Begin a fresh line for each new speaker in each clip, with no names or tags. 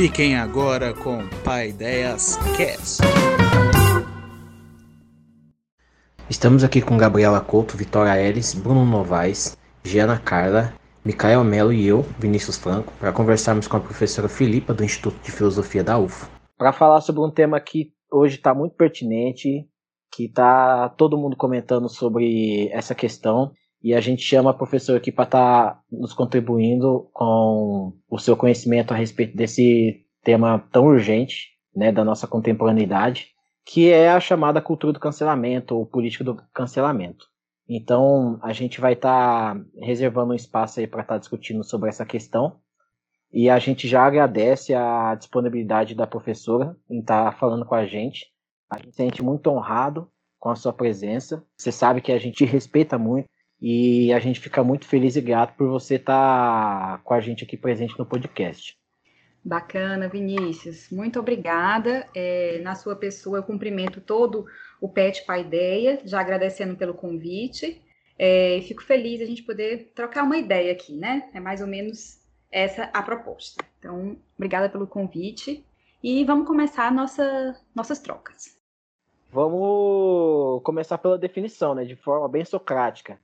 Fiquem agora com Pai Ideias Cast.
Estamos aqui com Gabriela Couto, Vitória Eres, Bruno Novaes, Giana Carla, Micael Melo e eu, Vinícius Franco, para conversarmos com a professora Filipa do Instituto de Filosofia da UFO.
Para falar sobre um tema que hoje está muito pertinente, que está todo mundo comentando sobre essa questão, e a gente chama a professora aqui para estar tá nos contribuindo com o seu conhecimento a respeito desse tema tão urgente, né, da nossa contemporaneidade, que é a chamada cultura do cancelamento ou política do cancelamento. Então, a gente vai estar tá reservando um espaço aí para estar tá discutindo sobre essa questão. E a gente já agradece a disponibilidade da professora em estar tá falando com a gente. A gente se sente muito honrado com a sua presença. Você sabe que a gente respeita muito e a gente fica muito feliz e grato por você estar tá com a gente aqui presente no podcast.
Bacana, Vinícius. Muito obrigada. É, na sua pessoa, eu cumprimento todo o PET Paideia, já agradecendo pelo convite. É, fico feliz a gente poder trocar uma ideia aqui, né? É mais ou menos essa a proposta. Então, obrigada pelo convite e vamos começar nossa, nossas trocas.
Vamos começar pela definição, né? De forma bem socrática.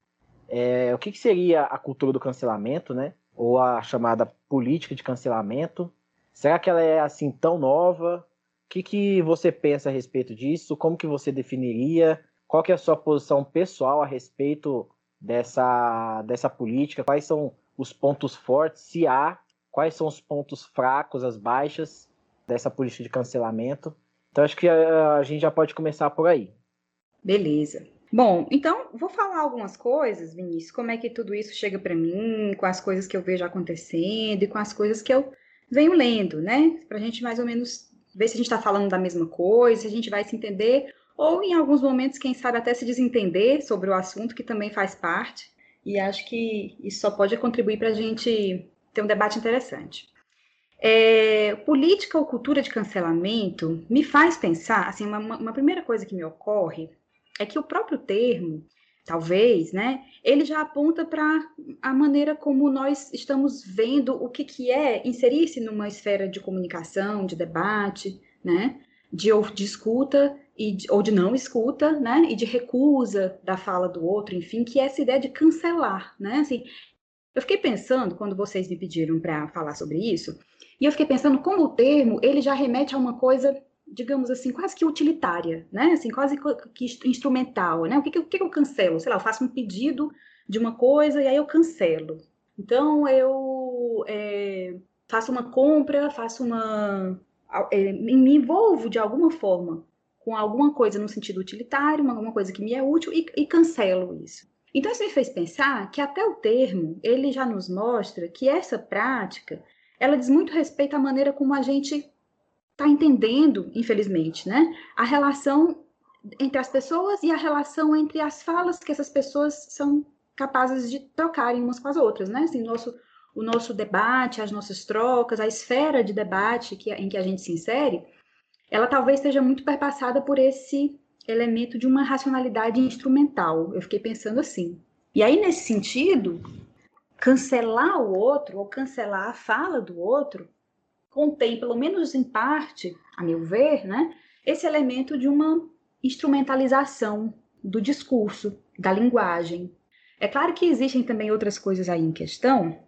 É, o que, que seria a cultura do cancelamento, né? Ou a chamada política de cancelamento? Será que ela é assim tão nova? O que, que você pensa a respeito disso? Como que você definiria? Qual que é a sua posição pessoal a respeito dessa, dessa política? Quais são os pontos fortes, se há? Quais são os pontos fracos, as baixas dessa política de cancelamento? Então acho que a, a gente já pode começar por aí.
Beleza. Bom, então vou falar algumas coisas, Vinícius, como é que tudo isso chega para mim, com as coisas que eu vejo acontecendo e com as coisas que eu venho lendo, né? Para a gente mais ou menos ver se a gente está falando da mesma coisa, se a gente vai se entender, ou em alguns momentos, quem sabe, até se desentender sobre o assunto, que também faz parte. E acho que isso só pode contribuir para a gente ter um debate interessante. É, política ou cultura de cancelamento me faz pensar, assim, uma, uma primeira coisa que me ocorre é que o próprio termo, talvez, né, ele já aponta para a maneira como nós estamos vendo o que, que é inserir-se numa esfera de comunicação, de debate, né, de, de escuta e de, ou de não escuta, né, e de recusa da fala do outro, enfim, que é essa ideia de cancelar, né, assim, eu fiquei pensando, quando vocês me pediram para falar sobre isso, e eu fiquei pensando como o termo, ele já remete a uma coisa digamos assim, quase que utilitária, né? Assim, quase que instrumental, né? O que, que, que eu cancelo? Sei lá, eu faço um pedido de uma coisa e aí eu cancelo. Então, eu é, faço uma compra, faço uma... É, me envolvo de alguma forma com alguma coisa no sentido utilitário, alguma coisa que me é útil e, e cancelo isso. Então, isso me fez pensar que até o termo, ele já nos mostra que essa prática, ela diz muito respeito à maneira como a gente está entendendo, infelizmente, né, a relação entre as pessoas e a relação entre as falas que essas pessoas são capazes de trocarem umas com as outras, né? Assim, nosso, o nosso debate, as nossas trocas, a esfera de debate que, em que a gente se insere, ela talvez seja muito perpassada por esse elemento de uma racionalidade instrumental. Eu fiquei pensando assim. E aí, nesse sentido, cancelar o outro ou cancelar a fala do outro contém, pelo menos em parte, a meu ver, né, esse elemento de uma instrumentalização do discurso, da linguagem. É claro que existem também outras coisas aí em questão,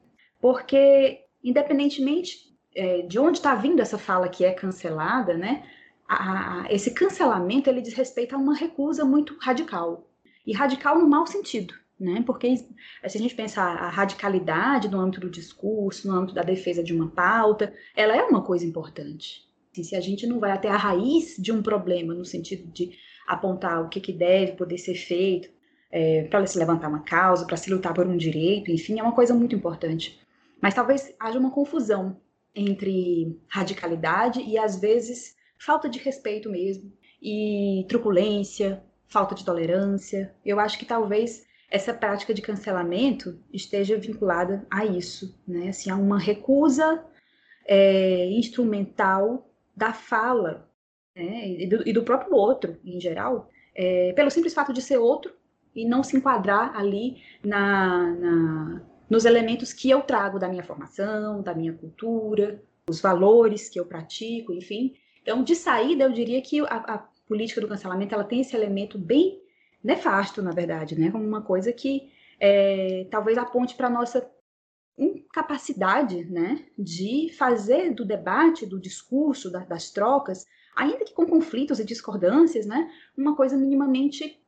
porque, independentemente é, de onde está vindo essa fala que é cancelada, né, a, a, esse cancelamento ele diz respeito a uma recusa muito radical. E radical no mau sentido né? Porque se a gente pensar a radicalidade no âmbito do discurso, no âmbito da defesa de uma pauta, ela é uma coisa importante. E se a gente não vai até a raiz de um problema, no sentido de apontar o que, que deve poder ser feito é, para se levantar uma causa, para se lutar por um direito, enfim, é uma coisa muito importante. Mas talvez haja uma confusão entre radicalidade e, às vezes, falta de respeito mesmo, e truculência, falta de tolerância. Eu acho que talvez essa prática de cancelamento esteja vinculada a isso, né? Assim, a uma recusa é, instrumental da fala né? e, do, e, do, próprio outro, em geral, é, pelo simples fato de ser outro e não se enquadrar ali na, na, nos elementos que eu trago da minha formação, da minha cultura, os valores que eu pratico, enfim. Então, de saída, eu diria que a, a política do cancelamento ela tem esse elemento bem nefasto, na verdade, né? Como uma coisa que é, talvez aponte para a nossa incapacidade né, de fazer do debate, do discurso, da, das trocas, ainda que com conflitos e discordâncias, né, uma coisa minimamente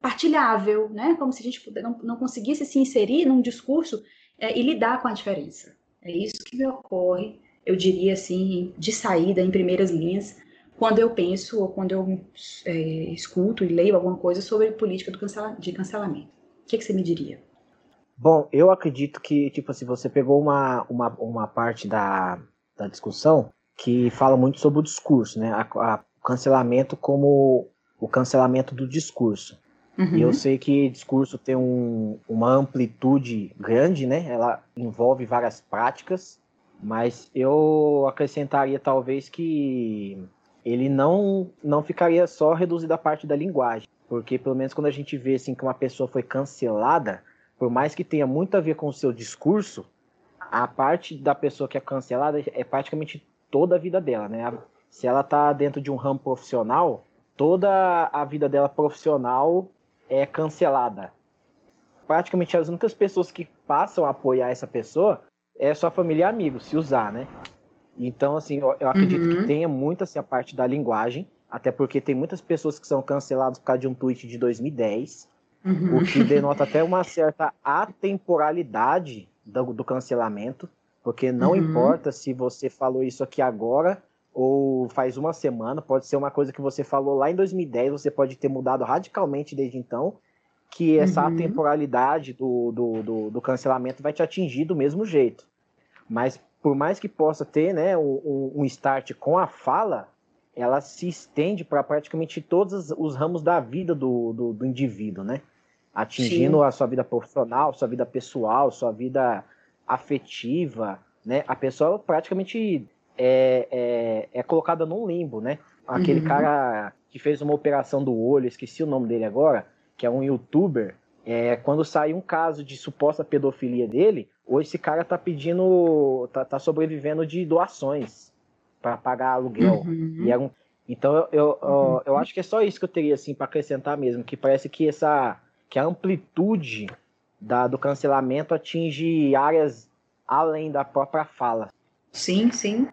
partilhável, né, como se a gente não, não conseguisse se inserir num discurso é, e lidar com a diferença. É isso que me ocorre, eu diria assim, de saída, em primeiras linhas, quando eu penso ou quando eu é, escuto e leio alguma coisa sobre política cancela, de cancelamento. O que, que você me diria?
Bom, eu acredito que, tipo assim, você pegou uma, uma, uma parte da, da discussão que fala muito sobre o discurso, né? O cancelamento como o cancelamento do discurso. Uhum. E eu sei que discurso tem um, uma amplitude grande, né? Ela envolve várias práticas, mas eu acrescentaria talvez que ele não, não ficaria só reduzido à parte da linguagem. Porque pelo menos quando a gente vê assim, que uma pessoa foi cancelada, por mais que tenha muito a ver com o seu discurso, a parte da pessoa que é cancelada é praticamente toda a vida dela, né? Se ela tá dentro de um ramo profissional, toda a vida dela profissional é cancelada. Praticamente as únicas pessoas que passam a apoiar essa pessoa é sua família e amigos, se usar, né? Então, assim, eu, eu acredito uhum. que tenha muito assim, a parte da linguagem, até porque tem muitas pessoas que são canceladas por causa de um tweet de 2010, uhum. o que denota até uma certa atemporalidade do, do cancelamento, porque não uhum. importa se você falou isso aqui agora ou faz uma semana, pode ser uma coisa que você falou lá em 2010, você pode ter mudado radicalmente desde então, que essa uhum. atemporalidade do, do, do, do, cancelamento vai te atingir do mesmo jeito. Mas por mais que possa ter né, um, um start com a fala, ela se estende para praticamente todos os ramos da vida do, do, do indivíduo, né? Atingindo Sim. a sua vida profissional, sua vida pessoal, sua vida afetiva, né? A pessoa praticamente é, é, é colocada num limbo, né? Aquele uhum. cara que fez uma operação do olho, esqueci o nome dele agora, que é um youtuber, é, quando sai um caso de suposta pedofilia dele, hoje esse cara tá pedindo, tá, tá sobrevivendo de doações para pagar aluguel. Uhum. E é um, então eu, eu, uhum. eu, acho que é só isso que eu teria assim para acrescentar mesmo, que parece que essa que a amplitude da, do cancelamento atinge áreas além da própria fala.
Sim, sim.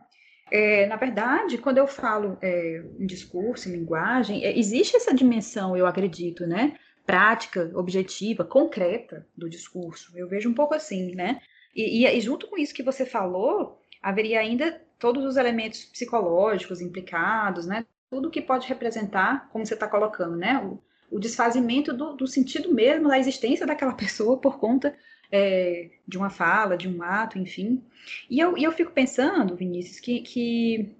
É, na verdade, quando eu falo é, em discurso, em linguagem, é, existe essa dimensão, eu acredito, né? Prática, objetiva, concreta do discurso. Eu vejo um pouco assim, né? E, e, junto com isso que você falou, haveria ainda todos os elementos psicológicos implicados, né? Tudo que pode representar, como você está colocando, né? O, o desfazimento do, do, sentido mesmo da existência daquela pessoa por conta é, de uma fala, de um ato, enfim. E eu, e eu fico pensando, Vinícius, que, que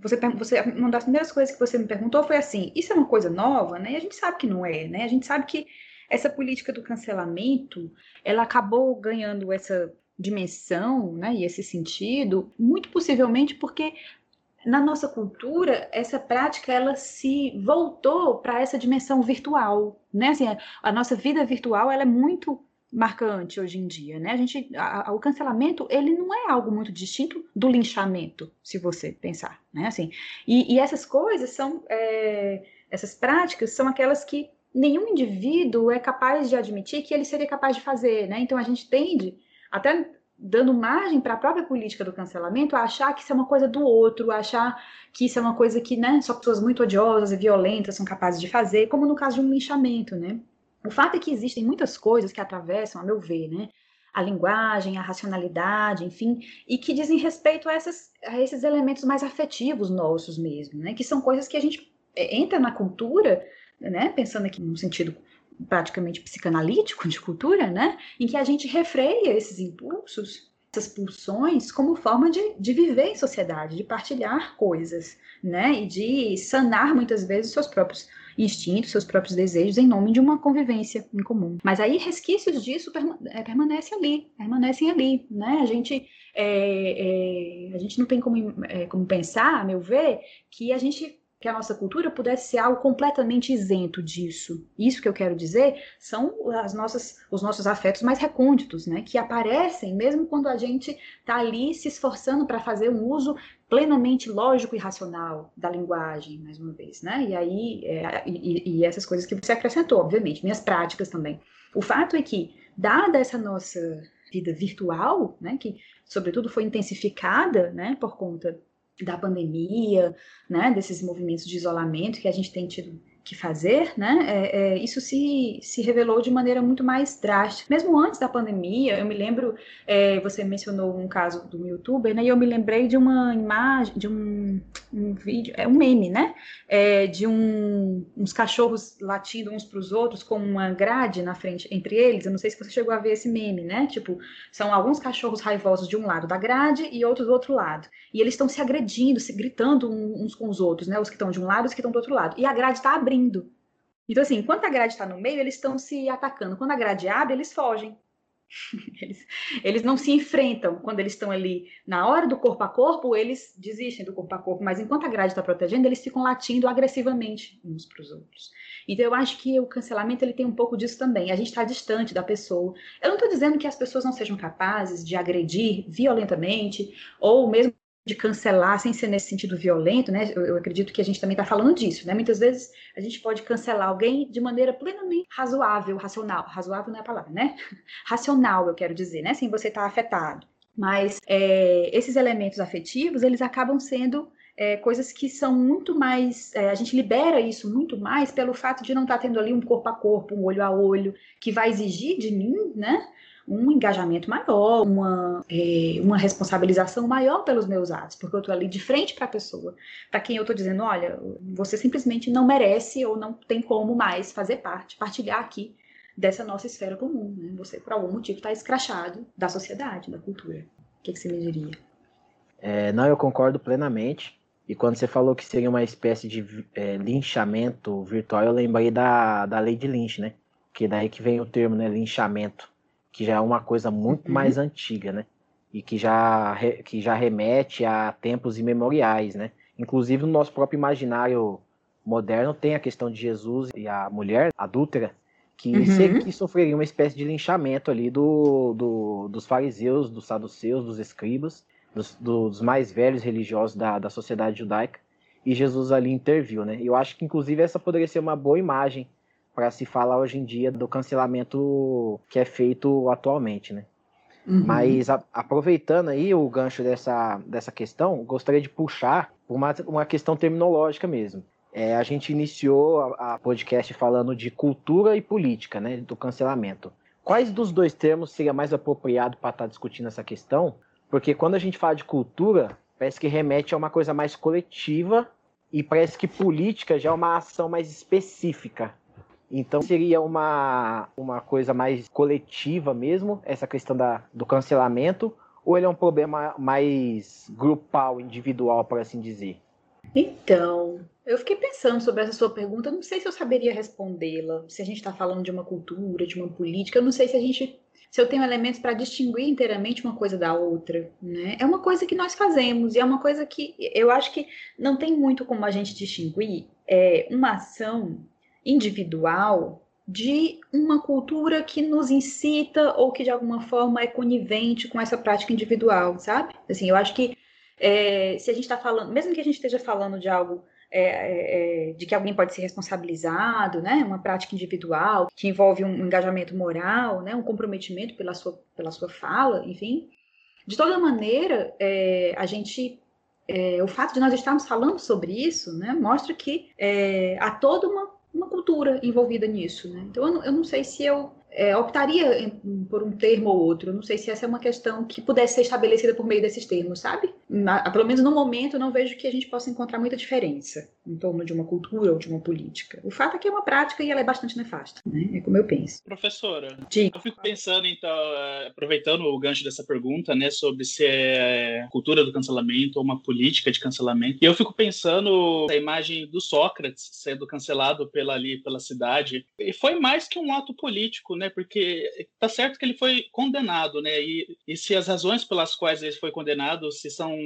você, você, uma das primeiras coisas que você me perguntou foi assim: isso é uma coisa nova, né? E a gente sabe que não é, né? A gente sabe que essa política do cancelamento, ela acabou ganhando essa dimensão, né, e esse sentido, muito possivelmente porque na nossa cultura, essa prática ela se voltou para essa dimensão virtual, né? Assim, a, a, nossa vida virtual ela é muito marcante hoje em dia, né? A gente, a, a, o cancelamento ele não é algo muito distinto do linchamento, se você pensar, né? Assim, e, e essas coisas são, é, essas práticas são aquelas que nenhum indivíduo é capaz de admitir que ele seria capaz de fazer, né? Então a gente tende até dando margem para a própria política do cancelamento a achar que isso é uma coisa do outro, a achar que isso é uma coisa que né, só pessoas muito odiosas e violentas são capazes de fazer, como no caso de um linchamento, né? O fato é que existem muitas coisas que atravessam, a meu ver, né? A linguagem, a racionalidade, enfim, e que dizem respeito a, essas, a esses elementos mais afetivos nossos mesmo, né? Que são coisas que a gente é, entra na cultura, né? Pensando aqui no sentido praticamente psicanalítico de cultura, né? Em que a gente refreia esses impulsos, essas pulsões, como forma de, de viver em sociedade, de partilhar coisas, né? E de sanar muitas vezes seus próprios instintos, seus próprios desejos em nome de uma convivência em comum. Mas aí resquícios disso é, permanecem ali, permanecem ali, né? A gente é, é, a gente não tem como, é, como pensar, a meu ver, que a gente que a nossa cultura pudesse ser algo completamente isento disso. Isso que eu quero dizer são as nossas, os nossos afetos mais recônditos, né? Que aparecem mesmo quando a gente está ali se esforçando para fazer um uso plenamente lógico e racional da linguagem, mais uma vez, né? E aí, é, e, e essas coisas que você acrescentou, obviamente, minhas práticas também. O fato é que, dada essa nossa vida virtual, né, que sobretudo foi intensificada, né, por conta da pandemia, né, desses movimentos de isolamento que a gente tem tido que fazer, né, é, é, isso se, se revelou de maneira muito mais drástica. Mesmo antes da pandemia, eu me lembro, é, você mencionou um caso do youtuber, né, e eu me lembrei de uma imagem, de um, um vídeo, é um meme, né, é, de um, uns cachorros latindo uns para os outros com uma grade na frente entre eles. Eu não sei se você chegou a ver esse meme, né, tipo, são alguns cachorros raivosos de um lado da grade e outros do outro lado. E eles estão se agredindo, se gritando uns com os outros, né, os que estão de um lado e os que estão do outro lado. E a grade está abrindo abrindo. Então, assim, enquanto a grade está no meio, eles estão se atacando. Quando a grade abre, eles fogem. Eles, eles não se enfrentam quando eles estão ali na hora do corpo a corpo, eles desistem do corpo a corpo, mas enquanto a grade está protegendo, eles ficam latindo agressivamente uns para os outros. Então eu acho que o cancelamento ele tem um pouco disso também. A gente está distante da pessoa. Eu não estou dizendo que as pessoas não sejam capazes de agredir violentamente ou mesmo de cancelar sem ser nesse sentido violento, né? Eu, eu acredito que a gente também está falando disso, né? Muitas vezes a gente pode cancelar alguém de maneira plenamente razoável, racional. Razoável não é a palavra, né? Racional, eu quero dizer, né? Sem você estar tá afetado. Mas é, esses elementos afetivos, eles acabam sendo é, coisas que são muito mais. É, a gente libera isso muito mais pelo fato de não estar tá tendo ali um corpo a corpo, um olho a olho, que vai exigir de mim, né? Um engajamento maior, uma, é, uma responsabilização maior pelos meus atos, porque eu estou ali de frente para a pessoa, para quem eu estou dizendo, olha, você simplesmente não merece ou não tem como mais fazer parte, partilhar aqui dessa nossa esfera comum, né? Você, por algum motivo, está escrachado da sociedade, da cultura. O que, que você me diria?
É, não, eu concordo plenamente. E quando você falou que seria uma espécie de é, linchamento virtual, eu lembrei da, da lei de Lynch, né? Que daí que vem o termo, né? Linchamento que já é uma coisa muito uhum. mais antiga, né? E que já, que já remete a tempos imemoriais, né? Inclusive no nosso próprio imaginário moderno tem a questão de Jesus e a mulher adúltera, que, uhum. que sofreria uma espécie de linchamento ali do, do, dos fariseus, dos saduceus, dos escribas, dos, dos mais velhos religiosos da, da sociedade judaica, e Jesus ali interviu, né? Eu acho que inclusive essa poderia ser uma boa imagem para se falar hoje em dia do cancelamento que é feito atualmente, né? Uhum. Mas a, aproveitando aí o gancho dessa, dessa questão, gostaria de puxar uma, uma questão terminológica mesmo. É, a gente iniciou a, a, podcast falando de cultura e política, né, do cancelamento. Quais dos dois termos seria mais apropriado para estar tá discutindo essa questão? Porque quando a gente fala de cultura, parece que remete a uma coisa mais coletiva e parece que política já é uma ação mais específica. Então seria uma, uma coisa mais coletiva mesmo, essa questão da, do cancelamento, ou ele é um problema mais grupal, individual, por assim dizer?
Então, eu fiquei pensando sobre essa sua pergunta, não sei se eu saberia respondê-la, se a gente está falando de uma cultura, de uma política, eu não sei se a gente se eu tenho elementos para distinguir inteiramente uma coisa da outra, né? É uma coisa que nós fazemos e é uma coisa que eu acho que não tem muito como a gente distinguir é, uma ação individual de uma cultura que nos incita ou que de alguma forma é conivente com essa prática individual, sabe? Assim, eu acho que é, se a gente está falando, mesmo que a gente esteja falando de algo é, é, é, de que alguém pode ser responsabilizado, né? Uma prática individual que envolve um engajamento moral, né? Um comprometimento pela sua, pela sua fala, enfim. De toda maneira, é, a gente é, o fato de nós estarmos falando sobre isso, né, mostra que há toda uma uma cultura envolvida nisso, né? Então eu não, eu não sei se eu é, optaria em, por um termo ou outro. Não sei se essa é uma questão que pudesse ser estabelecida por meio desses termos, sabe? Na, pelo menos no momento, não vejo que a gente possa encontrar muita diferença em torno de uma cultura ou de uma política. O fato é que é uma prática e ela é bastante nefasta, né? É como eu penso.
Professora, Sim. eu fico pensando, então, é, aproveitando o gancho dessa pergunta, né, sobre se é cultura do cancelamento ou uma política de cancelamento. E eu fico pensando a imagem do Sócrates sendo cancelado pela ali pela cidade. E foi mais que um ato político, né? Porque tá certo que ele foi condenado, né? E, e se as razões pelas quais ele foi condenado, se são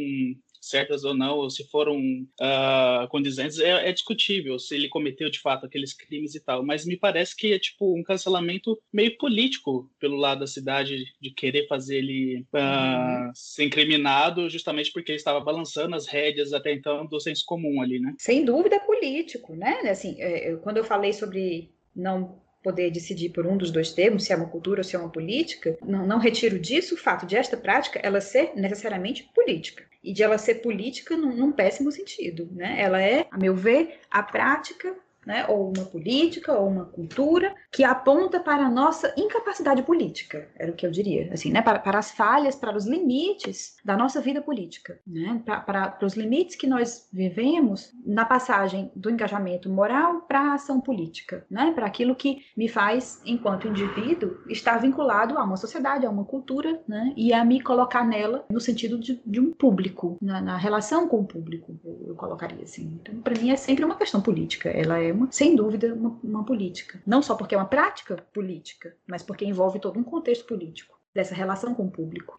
certas ou não, ou se foram uh, condizentes, é, é, discutível se ele cometeu de fato aqueles crimes e tal. Mas me parece que é tipo um cancelamento meio político pelo lado da cidade de querer fazer ele uh, uhum. ser incriminado justamente porque ele estava balançando as rédeas até então do senso comum ali, né?
Sem dúvida político, né? Assim, é, quando eu falei sobre não poder decidir por um dos dois termos, se é uma cultura ou se é uma política, não, não retiro disso o fato de esta prática ela ser necessariamente política e de ela ser política num, num péssimo sentido, né? Ela é, a meu ver, a prática né, ou uma política, ou uma cultura que aponta para a nossa incapacidade política, era o que eu diria, assim, né, para, para as falhas, para os limites da nossa vida política, né, para, para, para os limites que nós vivemos na passagem do engajamento moral para a ação política, né, para aquilo que me faz, enquanto indivíduo, estar vinculado a uma sociedade, a uma cultura, né, e a me colocar nela no sentido de, de um público, na, na, relação com o público, eu, eu colocaria assim. Então, para mim é sempre uma questão política, ela é uma, sem dúvida, uma, uma política. Não só porque é uma prática política, mas porque envolve todo um contexto político dessa relação com o público.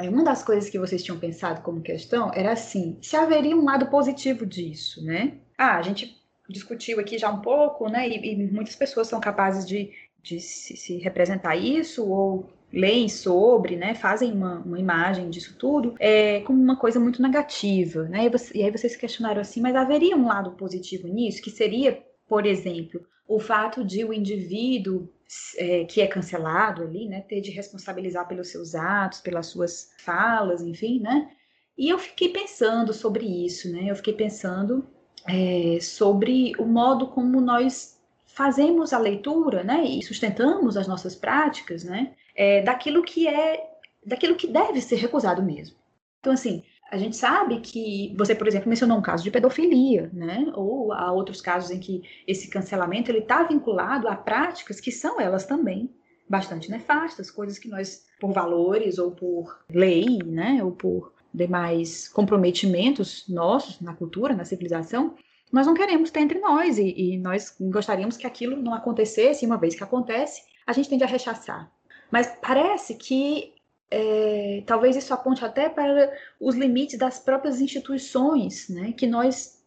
Uma das coisas que vocês tinham pensado como questão era assim: se haveria um lado positivo disso, né? Ah, a gente discutiu aqui já um pouco, né? E, e muitas pessoas são capazes de, de se, se, representar isso ou leem sobre, né? Fazem uma, uma imagem disso tudo é, como uma coisa muito negativa, né? E, você, e aí vocês questionaram assim: mas haveria um lado positivo nisso que seria por exemplo, o fato de o indivíduo é, que é cancelado ali, né, ter de responsabilizar pelos seus atos, pelas suas falas, enfim, né? E eu fiquei pensando sobre isso, né? Eu fiquei pensando é, sobre o modo como nós fazemos a leitura, né? E sustentamos as nossas práticas, né? É, daquilo que é, daquilo que deve ser recusado mesmo. Então, assim, a gente sabe que você, por exemplo, mencionou um caso de pedofilia, né? Ou há outros casos em que esse cancelamento ele está vinculado a práticas que são elas também bastante nefastas, coisas que nós, por valores ou por lei, né? Ou por demais comprometimentos nossos na cultura, na civilização, nós não queremos ter entre nós e, e nós gostaríamos que aquilo não acontecesse. E uma vez que acontece, a gente tende a rechaçar. Mas parece que é, talvez isso aponte até para os limites das próprias instituições, né, que nós,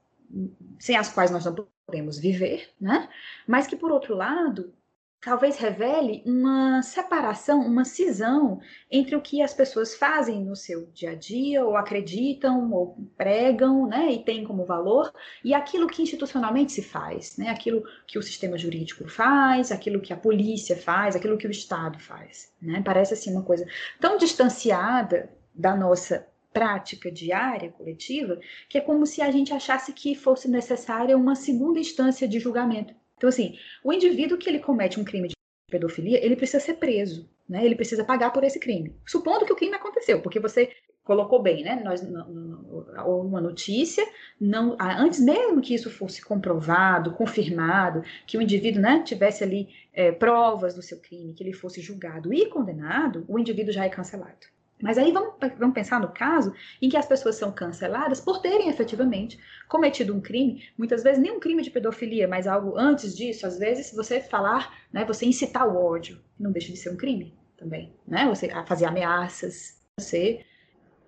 sem as quais nós não podemos viver, né, mas que, por outro lado, talvez revele uma separação, uma cisão entre o que as pessoas fazem no seu dia a dia, ou acreditam, ou pregam, né, e têm como valor, e aquilo que institucionalmente se faz, né, aquilo que o sistema jurídico faz, aquilo que a polícia faz, aquilo que o Estado faz, né, parece assim uma coisa tão distanciada da nossa prática diária, coletiva, que é como se a gente achasse que fosse necessária uma segunda instância de julgamento então, assim, o indivíduo que ele comete um crime de pedofilia, ele precisa ser preso, né? Ele precisa pagar por esse crime. Supondo que o crime aconteceu, porque você colocou bem, né? Nós, uma notícia, não, antes mesmo que isso fosse comprovado, confirmado, que o indivíduo, né, tivesse ali é, provas do seu crime, que ele fosse julgado e condenado, o indivíduo já é cancelado. Mas aí vamos, vamos pensar no caso em que as pessoas são canceladas por terem efetivamente cometido um crime, muitas vezes nem um crime de pedofilia, mas algo antes disso, às vezes você falar, né, você incitar o ódio, não deixa de ser um crime também, né? Você fazer ameaças, você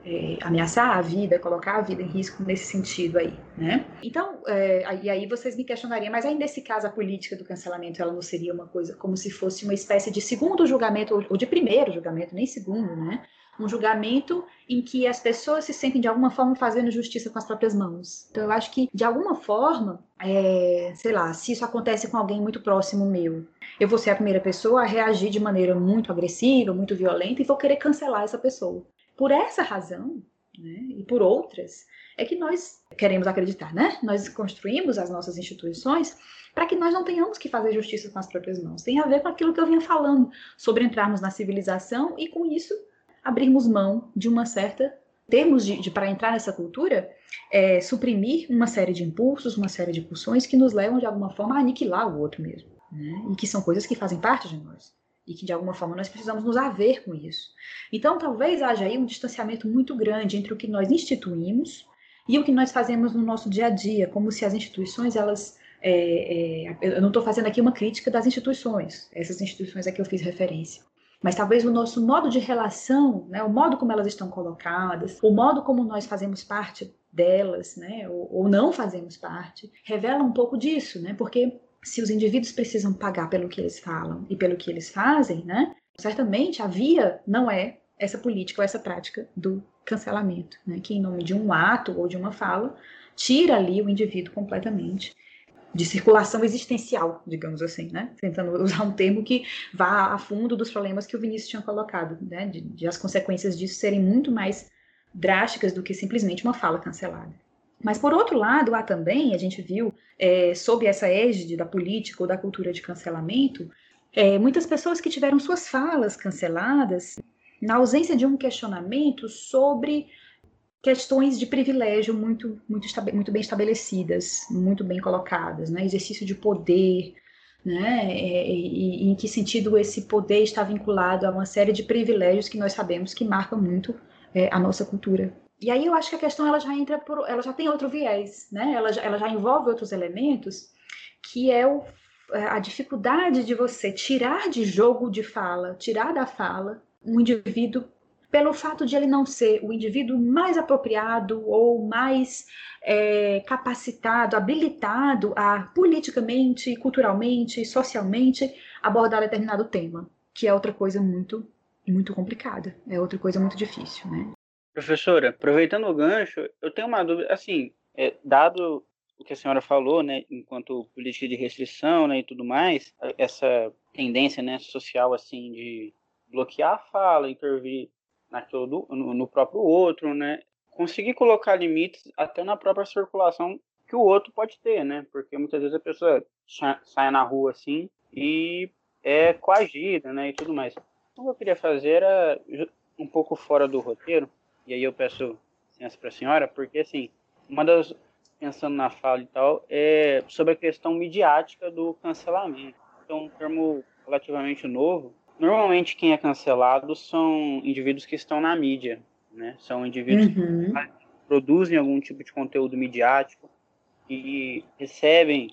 é, ameaçar a vida, colocar a vida em risco nesse sentido aí, né? Então, é, e aí vocês me questionariam, mas aí nesse caso a política do cancelamento ela não seria uma coisa como se fosse uma espécie de segundo julgamento ou de primeiro julgamento, nem segundo, né? um julgamento em que as pessoas se sentem de alguma forma fazendo justiça com as próprias mãos. Então eu acho que de alguma forma, é, sei lá, se isso acontece com alguém muito próximo meu, eu vou ser a primeira pessoa a reagir de maneira muito agressiva, muito violenta e vou querer cancelar essa pessoa. Por essa razão, né, e por outras, é que nós queremos acreditar, né? Nós construímos as nossas instituições para que nós não tenhamos que fazer justiça com as próprias mãos. Tem a ver com aquilo que eu vinha falando sobre entrarmos na civilização e com isso abrirmos mão de uma certa termos de, de para entrar nessa cultura, é, suprimir uma série de impulsos, uma série de pulsões que nos levam de alguma forma a aniquilar o outro mesmo, né? E que são coisas que fazem parte de nós e que de alguma forma nós precisamos nos haver com isso. Então, talvez haja aí um distanciamento muito grande entre o que nós instituímos e o que nós fazemos no nosso dia a dia, como se as instituições elas é, é, eu não estou fazendo aqui uma crítica das instituições, essas instituições a que eu fiz referência. mas talvez o nosso modo de relação, né, o modo como elas estão colocadas, o modo como nós fazemos parte delas, né, ou, ou não fazemos parte, revela um pouco disso, né, porque se os indivíduos precisam pagar pelo que eles falam e pelo que eles fazem, né, certamente a via não é essa política ou essa prática do cancelamento, né, que em nome de um ato ou de uma fala tira ali o indivíduo completamente de circulação existencial, digamos assim, né? Tentando usar um termo que vá a fundo dos problemas que o Vinícius tinha colocado, né? De, de as consequências disso serem muito mais drásticas do que simplesmente uma fala cancelada. Mas, por outro lado, há também, a gente viu, é, sob essa égide da política ou da cultura de cancelamento, é, muitas pessoas que tiveram suas falas canceladas na ausência de um questionamento sobre questões de privilégio muito, muito, muito bem estabelecidas, muito bem colocadas, né? exercício de poder, né? É, e, e, em que sentido esse poder está vinculado a uma série de privilégios que nós sabemos que marcam muito é, a nossa cultura. E aí eu acho que a questão ela já entra por, ela já tem outro viés, né? Ela, ela já envolve outros elementos que é o, é, a dificuldade de você tirar de jogo de fala, tirar da fala um indivíduo pelo fato de ele não ser o indivíduo mais apropriado ou mais é, capacitado, habilitado a politicamente, culturalmente, socialmente abordar determinado tema, que é outra coisa muito, muito complicada, é outra coisa muito difícil, né?
Professora, aproveitando o gancho, eu tenho uma dúvida, assim, é, dado o que a senhora falou, né, enquanto política de restrição, né, e tudo mais, essa tendência, né, social, assim, de bloquear a fala, intervir naquilo do, no, no próprio outro, né? Conseguir colocar limites até na própria circulação que o outro pode ter, né? Porque muitas vezes a pessoa sai na rua assim e é coagida, né? E tudo mais. O que eu queria fazer era um pouco fora do roteiro, e aí eu peço licença para a senhora, porque assim, uma das pensando na fala e tal, é sobre a questão midiática do cancelamento. Então, um termo relativamente novo, Normalmente quem é cancelado são indivíduos que estão na mídia, né? São indivíduos uhum. que produzem algum tipo de conteúdo midiático e recebem,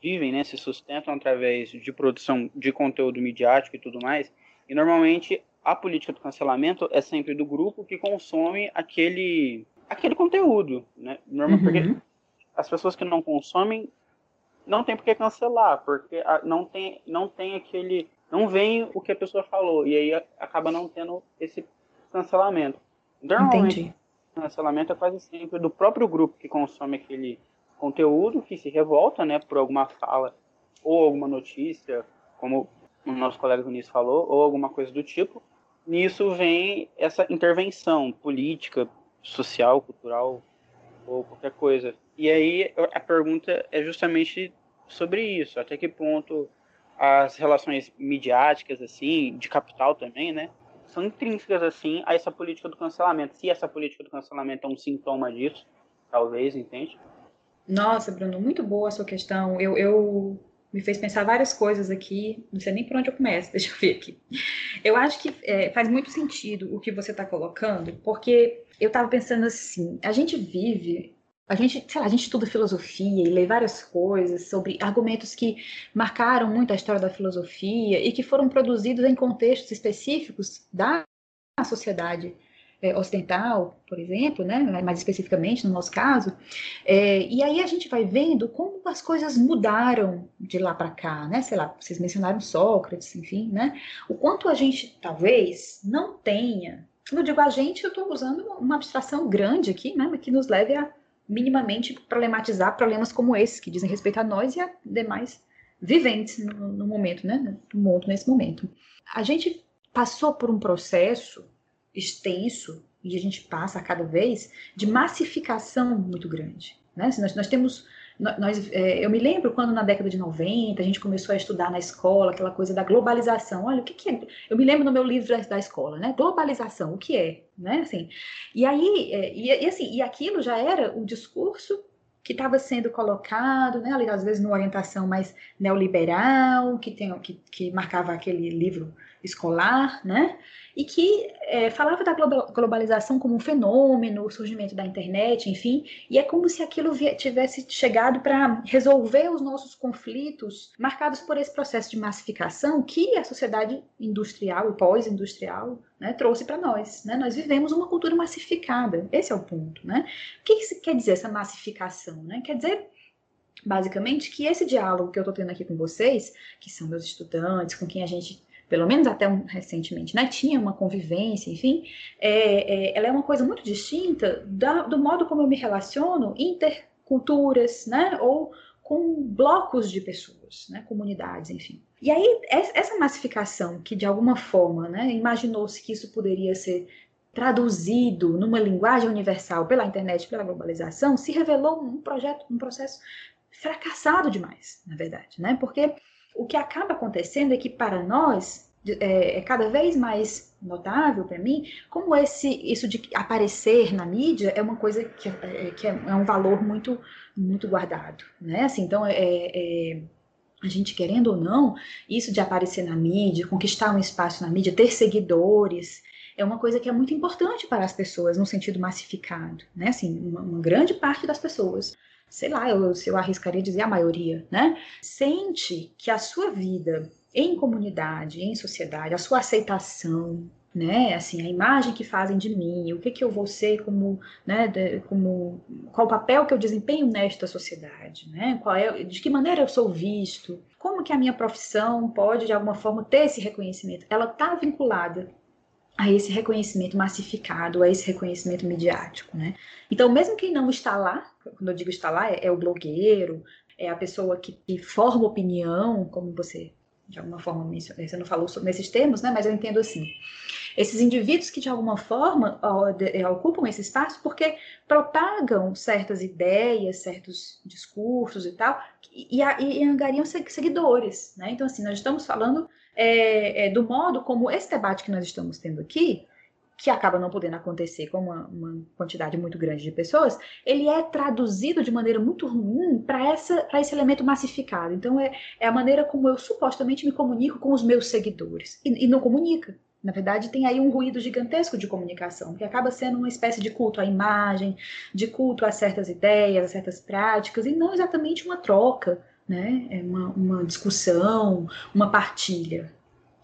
vivem, né, se sustentam através de produção de conteúdo midiático e tudo mais. E normalmente a política do cancelamento é sempre do grupo que consome aquele aquele conteúdo, né? Normal, uhum. porque as pessoas que não consomem não tem por que cancelar, porque não tem não tem aquele não vem o que a pessoa falou, e aí acaba não tendo esse cancelamento. Normalmente, Entendi. o cancelamento é quase sempre do próprio grupo que consome aquele conteúdo, que se revolta, né, por alguma fala ou alguma notícia, como o nosso colega Vinícius falou, ou alguma coisa do tipo. Nisso vem essa intervenção política, social, cultural, ou qualquer coisa. E aí a pergunta é justamente sobre isso, até que ponto as relações midiáticas, assim, de capital também, né? São intrínsecas, assim, a essa política do cancelamento. Se essa política do cancelamento é um sintoma disso, talvez, entende?
Nossa, Bruno, muito boa a sua questão. Eu, eu me fez pensar várias coisas aqui, não sei nem por onde eu começo, deixa eu ver aqui. Eu acho que é, faz muito sentido o que você está colocando, porque eu estava pensando assim, a gente vive a gente, sei lá, a gente estuda filosofia e lê várias coisas sobre argumentos que marcaram muito a história da filosofia e que foram produzidos em contextos específicos da sociedade é, ocidental, por exemplo, né, mais especificamente no nosso caso, é, e aí a gente vai vendo como as coisas mudaram de lá para cá, né, sei lá, vocês mencionaram Sócrates, enfim, né, o quanto a gente talvez não tenha, quando eu digo a gente, eu estou usando uma abstração grande aqui, né, que nos leve a minimamente problematizar problemas como esses, que dizem respeito a nós e a demais viventes no, no momento, né, no mundo nesse momento. A gente passou por um processo extenso, e a gente passa cada vez, de massificação muito grande. Né? Nós, nós temos nós, é, eu me lembro quando na década de 90 a gente começou a estudar na escola aquela coisa da globalização. Olha, o que, que é? Eu me lembro no meu livro da, da, escola, né? Globalização, o que é? Né? Assim, e aí, é, e, e, assim, e aquilo já era o discurso que estava sendo colocado, né, às vezes numa orientação mais neoliberal, que, tem, que, que marcava aquele livro escolar, né? E que é, falava da globalização como um fenômeno, o surgimento da internet, enfim, e é como se aquilo tivesse chegado para resolver os nossos conflitos marcados por esse processo de massificação que a sociedade industrial e pós-industrial né, trouxe para nós. Né? Nós vivemos uma cultura massificada, esse é o ponto. Né? O que, que quer dizer essa massificação? Né? Quer dizer basicamente que esse diálogo que eu estou tendo aqui com vocês, que são meus estudantes, com quem a gente pelo menos até um, recentemente, né, tinha uma convivência, enfim, é, é, ela é uma coisa muito distinta da, do modo como eu me relaciono interculturas, né, ou com blocos de pessoas, né, comunidades, enfim. E aí, essa massificação que, de alguma forma, né, imaginou-se que isso poderia ser traduzido numa linguagem universal pela internet, pela globalização, se revelou um projeto, um processo fracassado demais, na verdade, né? Porque o que acaba acontecendo é que para nós é, é cada vez mais notável para mim como esse isso de aparecer na mídia é uma coisa que, é, que é, é um valor muito muito guardado, né? Assim, então é, é a gente querendo ou não, isso de aparecer na mídia, conquistar um espaço na mídia, ter seguidores, é uma coisa que é muito importante para as pessoas no sentido massificado, né? Assim, uma, uma grande parte das pessoas sei lá, eu, eu arriscaria dizer a maioria, né? Sente que a sua vida em comunidade, em sociedade, a sua aceitação, né, assim, a imagem que fazem de mim, o que que eu vou ser como, né, de, como qual o papel que eu desempenho nesta sociedade, né? Qual é, de que maneira eu sou visto? Como que a minha profissão pode de alguma forma ter esse reconhecimento? Ela está vinculada a esse reconhecimento massificado, a esse reconhecimento midiático, né? Então, mesmo quem não está lá, quando eu digo está lá, é, é o blogueiro, é a pessoa que, que, forma opinião, como você de alguma forma você não falou sobre esses termos, né? Mas eu entendo assim. Esses indivíduos que de alguma forma é, ocupam esse espaço porque propagam certas ideias, certos discursos e tal, e, e, e angariam seguidores, né? Então assim, nós estamos falando é, é, do modo como esse debate que nós estamos tendo aqui, que acaba não podendo acontecer com uma, uma, quantidade muito grande de pessoas, ele é traduzido de maneira muito ruim para esse elemento massificado. Então, é, é, a maneira como eu supostamente me comunico com os meus seguidores. E, e não comunica. Na verdade, tem aí um ruído gigantesco de comunicação, que acaba sendo uma espécie de culto à imagem, de culto a certas ideias, a certas práticas, e não exatamente uma troca né? É uma, uma discussão, uma partilha.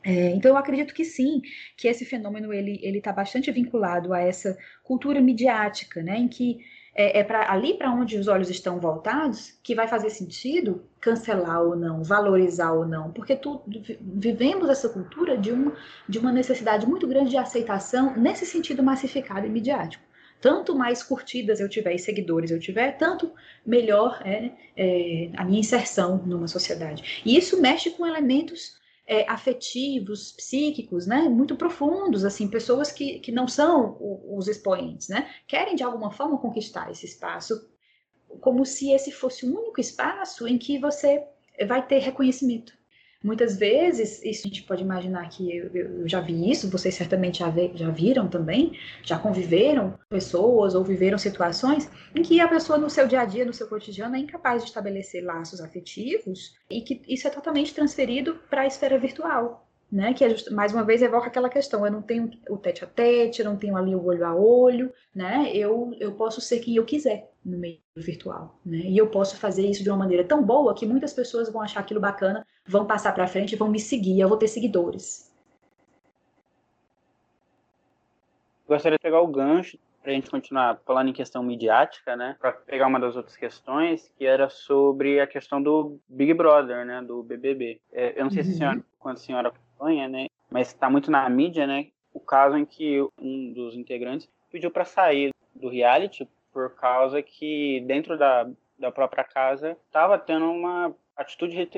É, então eu acredito que sim, que esse fenômeno ele ele está bastante vinculado a essa cultura midiática, né? Em que é, é ali para onde os olhos estão voltados que vai fazer sentido cancelar ou não, valorizar ou não, porque tu, vivemos essa cultura de uma, de uma necessidade muito grande de aceitação nesse sentido massificado e midiático tanto mais curtidas eu tiver e seguidores eu tiver, tanto melhor é, é a minha inserção numa sociedade. E isso mexe com elementos é, afetivos, psíquicos, né, muito profundos, assim, pessoas que, que não são os expoentes, né, querem de alguma forma conquistar esse espaço, como se esse fosse o único espaço em que você vai ter reconhecimento. Muitas vezes, isso a gente pode imaginar que eu, eu já vi isso, vocês certamente já, já viram também, já conviveram pessoas ou viveram situações em que a pessoa no seu dia a dia, no seu cotidiano, é incapaz de estabelecer laços afetivos e que isso é totalmente transferido para a esfera virtual. Né, que é just, mais uma vez evoca aquela questão, eu não tenho o tete a tete, eu não tenho ali o olho a olho, né? Eu, eu posso ser quem eu quiser no meio virtual, né? E eu posso fazer isso de uma maneira tão boa que muitas pessoas vão achar aquilo bacana, vão passar para frente, vão me seguir, eu vou ter seguidores.
Gostaria de pegar o gancho para a gente continuar falando em questão midiática, né? Para pegar uma das outras questões, que era sobre a questão do Big Brother, né? Do BBB. É, eu não sei uhum. se a senhora, quando a senhora acompanha, né? Mas está muito na mídia, né? O caso em que um dos integrantes pediu para sair do reality por causa que dentro da, da própria casa estava tendo uma atitude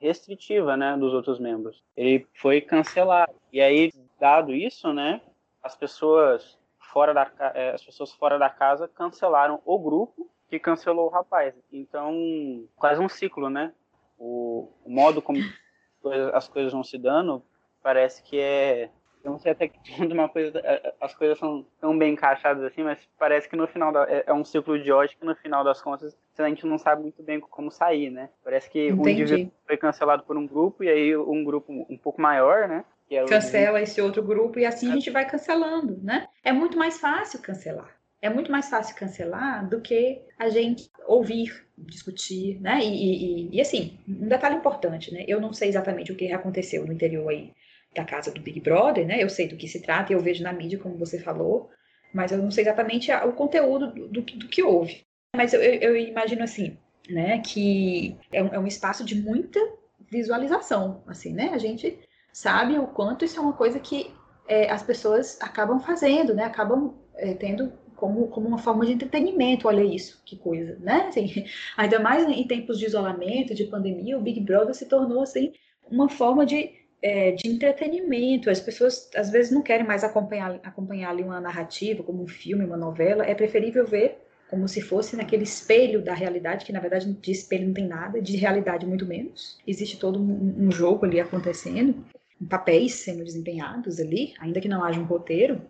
restritiva, né, dos outros membros. Ele foi cancelado. E aí, dado isso, né, as pessoas fora da é, as pessoas fora da casa cancelaram o grupo que cancelou o rapaz. Então, quase um ciclo, né? O, o modo como as coisas vão se dando parece que é Eu não sei até que ponto uma coisa, é, as coisas são tão bem encaixadas assim, mas parece que no final da, é, é um ciclo de ódio que no final das contas a gente não sabe muito bem como sair, né? Parece que Entendi. um indivíduo foi cancelado por um grupo e aí um grupo um pouco maior, né?
É Cancela esse outro grupo e assim a gente vai cancelando, né? É muito mais fácil cancelar. É muito mais fácil cancelar do que a gente ouvir, discutir, né? E, e, e assim, um detalhe importante, né? Eu não sei exatamente o que aconteceu no interior aí da casa do Big Brother, né? Eu sei do que se trata e eu vejo na mídia, como você falou, mas eu não sei exatamente o conteúdo do, do, do que houve. Mas eu, eu, imagino assim, né? Que é um, é um espaço de muita visualização, assim, né? A gente sabe o quanto isso é uma coisa que é, as pessoas acabam fazendo, né? Acabam é, tendo como, como uma forma de entretenimento, olha isso, que coisa, né? Assim, ainda mais em tempos de isolamento, de pandemia, o Big Brother se tornou, assim, uma forma de é, de entretenimento. As pessoas às vezes não querem mais acompanhar, acompanhar ali uma narrativa, como um filme, uma novela. É preferível ver como se fosse naquele espelho da realidade, que na verdade de espelho não tem nada, de realidade muito menos. Existe todo um, um jogo ali acontecendo, papéis sendo desempenhados ali, ainda que não haja um roteiro.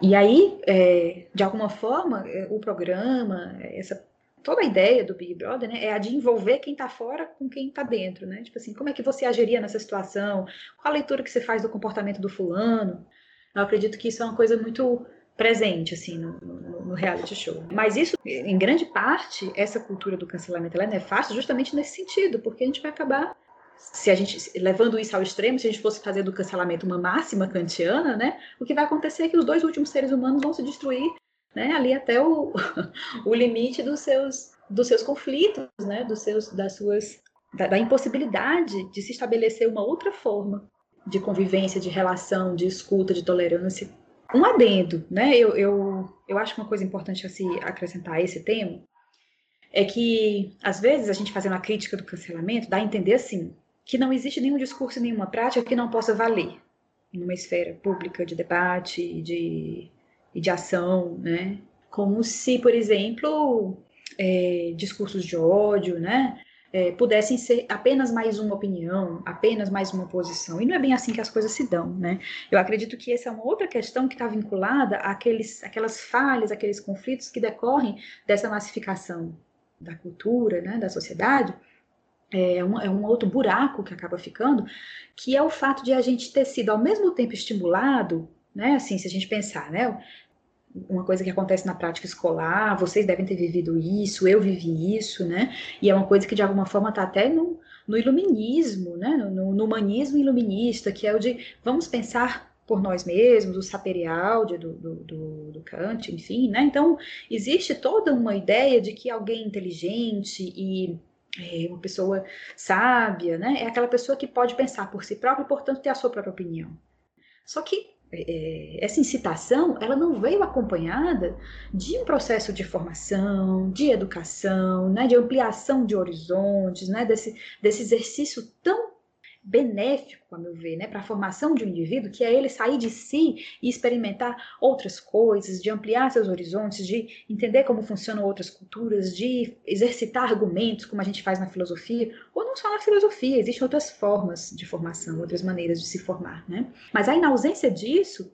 E aí, é, de alguma forma, é, o programa, essa toda a ideia do Big Brother, né, é a de envolver quem está fora com quem está dentro, né? Tipo assim, como é que você agiria nessa situação? Qual a leitura que você faz do comportamento do fulano? Eu acredito que isso é uma coisa muito presente, assim, no, no, no reality show. Mas isso, em grande parte, essa cultura do cancelamento, ela é nefasta justamente nesse sentido, porque a gente vai acabar se a gente levando isso ao extremo, se a gente fosse fazer do cancelamento uma máxima kantiana, né, o que vai acontecer é que os dois últimos seres humanos vão se destruir né, ali até o, o limite dos seus, dos seus conflitos, né, dos seus, das suas, da, da impossibilidade de se estabelecer uma outra forma de convivência, de relação, de escuta, de tolerância. Um adendo, né? Eu, eu, eu acho que uma coisa importante a se acrescentar a esse tema é que, às vezes, a gente fazendo a crítica do cancelamento dá a entender assim, que não existe nenhum discurso, nenhuma prática que não possa valer numa esfera pública de debate, de e de ação, né? Como se, por exemplo, é, discursos de ódio, né? É, pudessem ser apenas mais uma opinião, apenas mais uma posição. E não é bem assim que as coisas se dão, né? Eu acredito que essa é uma outra questão que está vinculada àqueles, àquelas falhas, aqueles conflitos que decorrem dessa massificação da cultura, né, da sociedade. É um, é um outro buraco que acaba ficando, que é o fato de a gente ter sido ao mesmo tempo estimulado né? Assim, se a gente pensar, né? Uma coisa que acontece na prática escolar, vocês devem ter vivido isso, eu vivi isso, né? E é uma coisa que de alguma forma está até no, no iluminismo, né? No, no, humanismo iluminista, que é o de vamos pensar por nós mesmos, o saperial do, do, do, do Kant, enfim, né? Então, existe toda uma ideia de que alguém inteligente e é, uma pessoa sábia, né? É aquela pessoa que pode pensar por si própria e, portanto, ter a sua própria opinião. Só que essa incitação ela não veio acompanhada de um processo de formação, de educação, né, de ampliação de horizontes, né, desse, desse exercício tão benéfico, a meu ver, né, para a formação de um indivíduo, que é ele sair de si e experimentar outras coisas, de ampliar seus horizontes, de entender como funcionam outras culturas, de exercitar argumentos, como a gente faz na filosofia, ou não só na filosofia, existem outras formas de formação, outras maneiras de se formar, né? Mas aí, na ausência disso,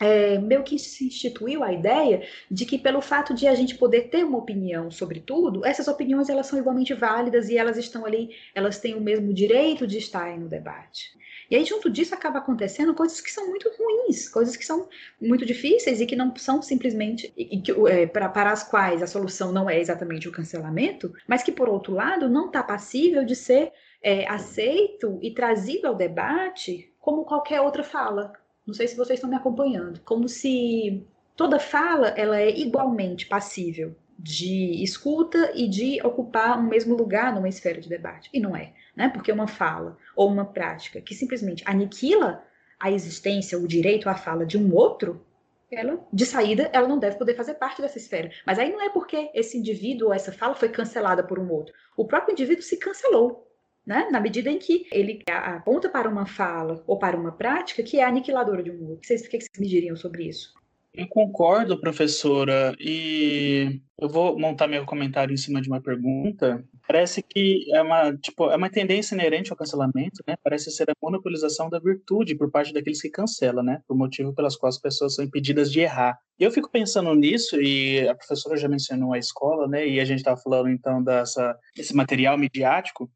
é, meio que se instituiu a ideia de que pelo fato de a gente poder ter uma opinião sobre tudo, essas opiniões elas são igualmente válidas e elas estão ali, elas têm o mesmo direito de estarem no debate. E aí, junto disso, acaba acontecendo coisas que são muito ruins, coisas que são muito difíceis e que não são simplesmente. E é, para, para as quais a solução não é exatamente o cancelamento, mas que, por outro lado, não está passível de ser é, aceito e trazido ao debate como qualquer outra fala. Não sei se vocês estão me acompanhando. Como se toda fala ela é igualmente passível de escuta e de ocupar um mesmo lugar numa esfera de debate. E não é, né? Porque uma fala ou uma prática que simplesmente aniquila a existência, o direito à fala de um outro, ela, de saída, ela não deve poder fazer parte dessa esfera. Mas aí não é porque esse indivíduo ou essa fala foi cancelada por um outro. O próprio indivíduo se cancelou né? na medida em que ele aponta para uma fala ou para uma prática que é aniquiladora de um outro. Vocês, o que vocês me diriam sobre isso?
Eu concordo, professora, e eu vou montar meu comentário em cima de uma pergunta. Parece que é uma, tipo, é uma tendência inerente ao cancelamento, né? Parece ser a monopolização da virtude por parte daqueles que cancelam, né? Por motivo pelas quais as pessoas são impedidas de errar. Eu fico pensando nisso, e a professora já mencionou a escola, né? E a gente estava falando então dessa, desse material midiático.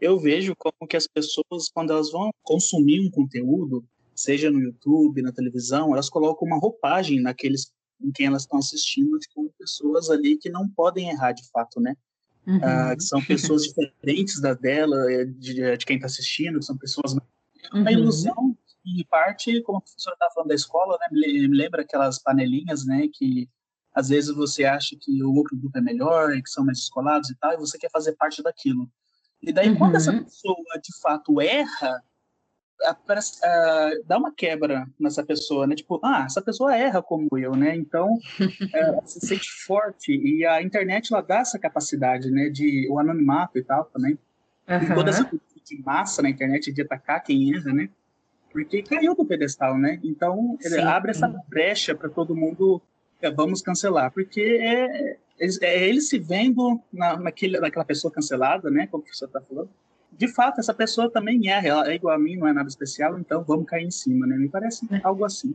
Eu vejo como que as pessoas, quando elas vão consumir um conteúdo, seja no YouTube, na televisão, elas colocam uma roupagem naqueles em quem elas estão assistindo, como pessoas ali que não podem errar de fato, né? Uhum. Uh, que são pessoas diferentes da dela, eh, de, de quem está assistindo, que são pessoas. Uhum. A ilusão, em parte, como a professora estava falando da escola, né, me lembra aquelas panelinhas, né, que às vezes você acha que o outro grupo é melhor, que são mais descolados e tal, e você quer fazer parte daquilo. E daí, uhum. quando essa uhum. pessoa de fato erra, uh, dá uma quebra nessa pessoa, né? Tipo, ah, essa pessoa erra como eu, né? Então, uh, se sente forte e a internet ela dá essa capacidade, né? De o anonimato e tal também. Uhum. toda essa de massa na internet de atacar quem erra, né? Porque caiu do pedestal, né? Então, Sim. abre essa brecha para todo mundo vamos cancelar, porque é, é, é ele se vendo na, naquele, naquela pessoa cancelada, né? Como professor está falando de fato, essa pessoa também erra, ela é igual a mim, não é nada especial, então vamos cair em cima, né? Me parece é. algo assim.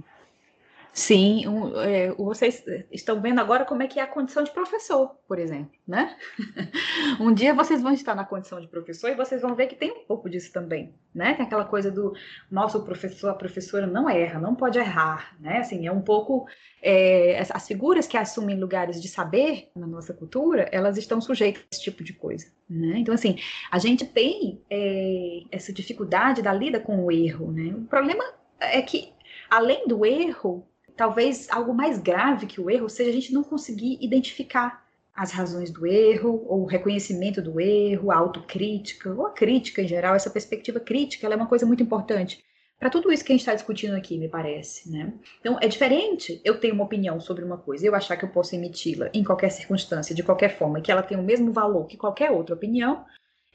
Sim, um, é, vocês estão vendo agora como é que é a condição de professor, por exemplo, né? um dia vocês vão estar na condição de professor e vocês vão ver que tem um pouco disso também, né? Tem aquela coisa do nosso professor, a professora não erra, não pode errar, né? Assim, é um pouco é, as figuras que assumem lugares de saber na nossa cultura, elas estão sujeitas a esse tipo de coisa, né? Então, assim, a gente tem é, essa dificuldade da lida com o erro, né? O problema é que além do erro, talvez algo mais grave que o erro seja a gente não conseguir identificar as razões do erro, ou o reconhecimento do erro, a autocrítica, ou a crítica em geral, essa perspectiva crítica, é uma coisa muito importante para tudo isso que a gente está discutindo aqui, me parece, né? Então, é diferente eu ter uma opinião sobre uma coisa, eu achar que eu posso emiti-la em qualquer circunstância, de qualquer forma, que ela tem o mesmo valor que qualquer outra opinião,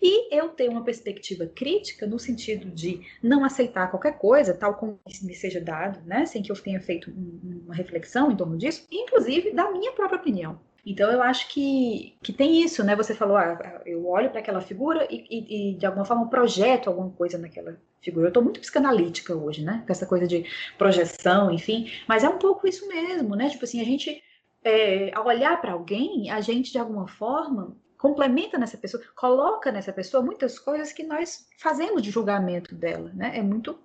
e eu tenho uma perspectiva crítica no sentido de não aceitar qualquer coisa, tal como me seja dado, né, sem que eu tenha feito uma reflexão em torno disso, inclusive da minha própria opinião. Então eu acho que, que tem isso, né? Você falou, ah, eu olho para aquela figura e, e, e, de alguma forma projeto alguma coisa naquela figura. Eu estou muito psicanalítica hoje, né? Com essa coisa de projeção, enfim. Mas é um pouco isso mesmo, né? Tipo assim, a gente, é, ao olhar para alguém, a gente de alguma forma complementa nessa pessoa, coloca nessa pessoa muitas coisas que nós fazemos de julgamento dela, né? É muito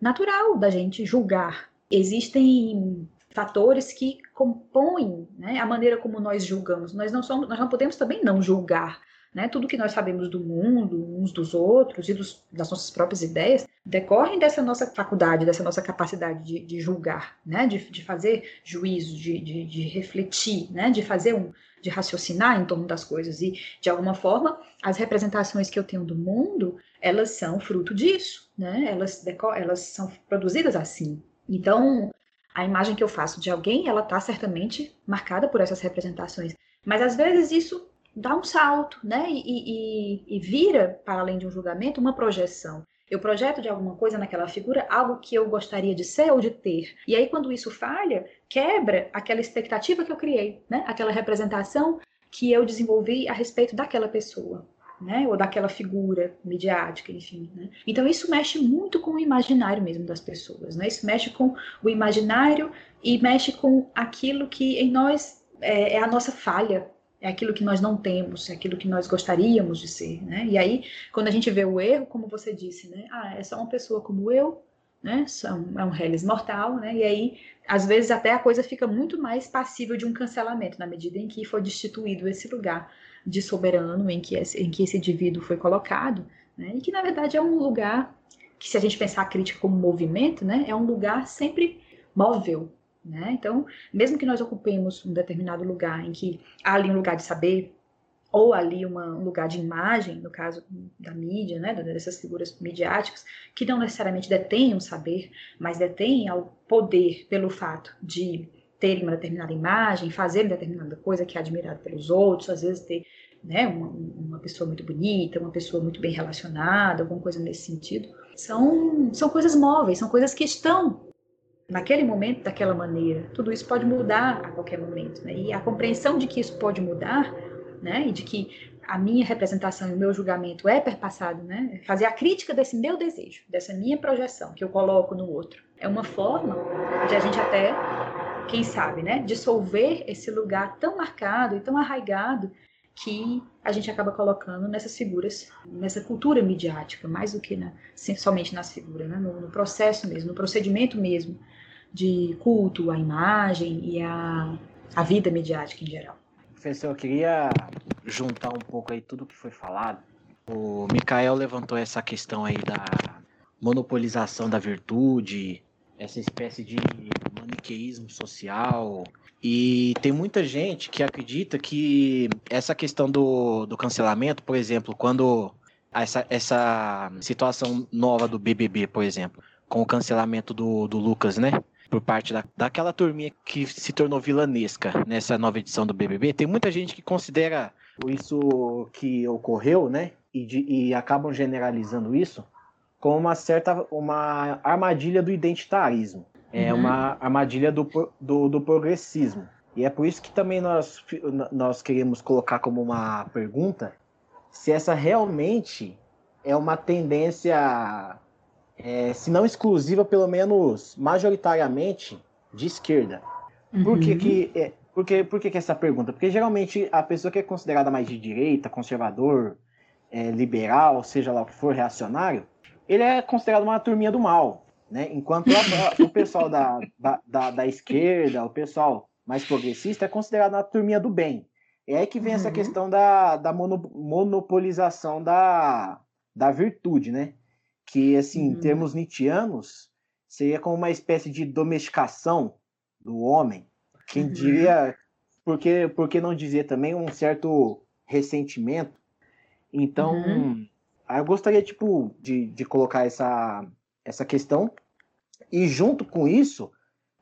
natural da gente julgar. Existem fatores que compõem né, a maneira como nós julgamos. Nós não somos, nós não podemos também não julgar. Né? Tudo que nós sabemos do mundo, uns dos outros e dos, das nossas próprias ideias, decorrem dessa nossa faculdade, dessa nossa capacidade de, de julgar, né? de, de fazer juízo, de, de, de refletir, né? de fazer um, de raciocinar em torno das coisas. E, de alguma forma, as representações que eu tenho do mundo, elas são fruto disso, né? Elas, elas são produzidas assim. Então, a imagem que eu faço de alguém, ela está certamente marcada por essas representações. Mas, às vezes, isso dá um salto, né? E, e, e vira, para além de um julgamento, uma projeção. Eu projeto de alguma coisa naquela figura algo que eu gostaria de ser ou de ter. E aí, quando isso falha, quebra aquela expectativa que eu criei, né? Aquela representação que eu desenvolvi a respeito daquela pessoa. Né, ou daquela figura midiática, enfim. Né? Então isso mexe muito com o imaginário mesmo das pessoas, né? Isso mexe com o imaginário e mexe com aquilo que em nós é, é a nossa falha, é aquilo que nós não temos, é aquilo que nós gostaríamos de ser, né? E aí, quando a gente vê o erro, como você disse, né? Ah, é só uma pessoa como eu, né? É um reles mortal, né? E aí, às vezes, até a coisa fica muito mais passível de um cancelamento, na medida em que foi destituído esse lugar de soberano em que esse, em que esse indivíduo foi colocado, né? E que, na verdade, é um lugar que, se a gente pensar a crítica como movimento, né? É um lugar sempre móvel, né? Então, mesmo que nós ocupemos um determinado lugar em que há ali um lugar de saber, ou ali uma, um lugar de imagem, no caso da mídia, né, dessas figuras midiáticas, que não necessariamente detêm um saber, mas detêm o poder pelo fato de terem uma determinada imagem, fazerem determinada coisa que é admirada pelos outros, às vezes ter né, uma, uma pessoa muito bonita, uma pessoa muito bem relacionada, alguma coisa nesse sentido. São, são coisas móveis, são coisas que estão naquele momento daquela maneira. Tudo isso pode mudar a qualquer momento, né? E a compreensão de que isso pode mudar, né? E de que a minha representação e o meu julgamento é perpassado, né? Fazer a crítica desse meu desejo, dessa minha projeção que eu coloco no outro. É uma forma de a gente até, quem sabe, né, dissolver esse lugar tão marcado e tão arraigado que a gente acaba colocando nessas figuras, nessa cultura midiática, mais do que na, somente nas figuras, né? no, no, processo mesmo, no procedimento mesmo de culto à imagem e à, à vida midiática em geral.
Professor, eu queria juntar um pouco aí tudo que foi falado. O Mikael levantou essa questão aí da monopolização da virtude, essa espécie de maniqueísmo social, e tem muita gente que acredita que essa questão do, do cancelamento, por exemplo, quando essa, essa situação nova do BBB, por exemplo, com o cancelamento do, do Lucas, né? Por parte da, daquela turminha que se tornou vilanesca nessa nova edição do BBB, tem muita gente que considera isso que ocorreu, né? E, de, e acabam generalizando isso como uma certa uma armadilha do identitarismo é uhum. uma armadilha do, do, do, progressismo. E é por isso que também nós, nós queremos colocar como uma pergunta se essa realmente é uma tendência, é, se não exclusiva, pelo menos majoritariamente, de esquerda. Uhum. Por, que, que, é, por, que, por que, que essa pergunta? Porque geralmente a pessoa que é considerada mais de direita, conservador, é, liberal, seja lá o que for, reacionário, ele é considerado uma turminha do mal. Né? Enquanto a, o pessoal da, da, da, esquerda, o pessoal mais progressista, é considerado uma turminha do bem. É aí que vem uhum. essa questão da, da mono, monopolização da, da virtude, né? Que, assim, uhum. em termos nietzschianos, seria como uma espécie de domesticação do homem. Quem uhum. diria, porque, porque não dizer também um certo ressentimento. Então, uhum. eu gostaria, tipo, de, de colocar essa, essa questão. E junto com isso,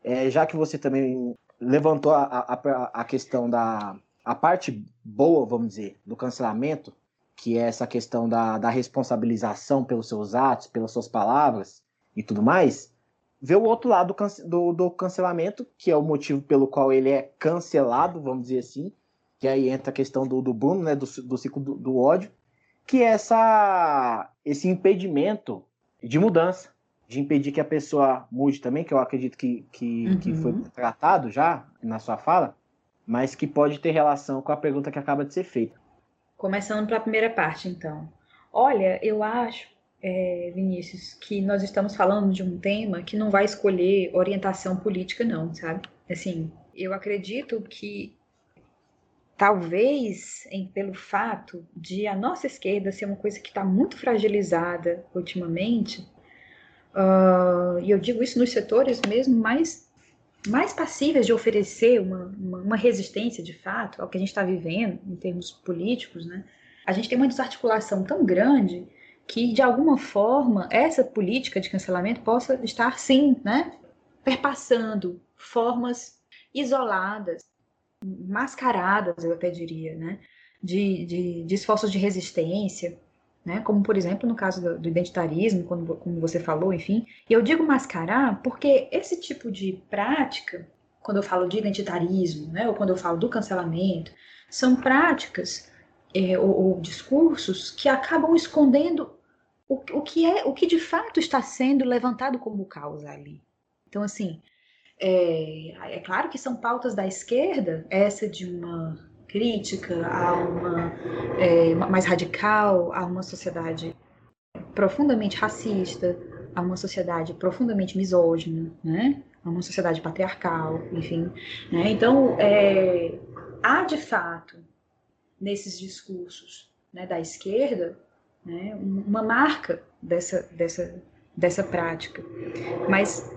é, já que você também levantou a, a, a questão da a parte boa, vamos dizer, do cancelamento, que é essa questão da, da responsabilização pelos seus atos, pelas suas palavras e tudo mais, vê o outro lado do, do, do, cancelamento, que é o motivo pelo qual ele é cancelado, vamos dizer assim, que aí entra a questão do, do Bruno, né, do, do ciclo do, do ódio, que é essa, esse impedimento de mudança de impedir que a pessoa mude também, que eu acredito que, que, uhum. que foi tratado já na sua fala, mas que pode ter relação com a pergunta que acaba de ser feita.
Começando pela primeira parte, então. Olha, eu acho, é, Vinícius, que nós estamos falando de um tema que não vai escolher orientação política, não, sabe? Assim, eu acredito que talvez em, pelo fato de a nossa esquerda ser uma coisa que está muito fragilizada ultimamente, Uh, e eu digo isso nos setores mesmo mais, mais passíveis de oferecer uma, uma, uma resistência de fato ao que a gente está vivendo em termos políticos, né? A gente tem uma desarticulação tão grande que, de alguma forma, essa política de cancelamento possa estar, sim, né, perpassando formas isoladas, mascaradas, eu até diria, né, de, de, de esforços de resistência, né? Como, por exemplo, no caso do, do identitarismo, quando, como você falou, enfim. E eu digo mascarar porque esse tipo de prática, quando eu falo de identitarismo, né, ou quando eu falo do cancelamento, são práticas é, ou, ou, discursos que acabam escondendo o, o, que é, o que de fato está sendo levantado como causa ali. Então, assim, é, é claro que são pautas da esquerda, essa de uma crítica, a uma é, mais radical, a uma sociedade profundamente racista, a uma sociedade profundamente misógina, né? a uma sociedade patriarcal, enfim. Né? Então, é, há de fato, nesses discursos né, da esquerda, né, uma marca dessa, dessa, dessa prática. Mas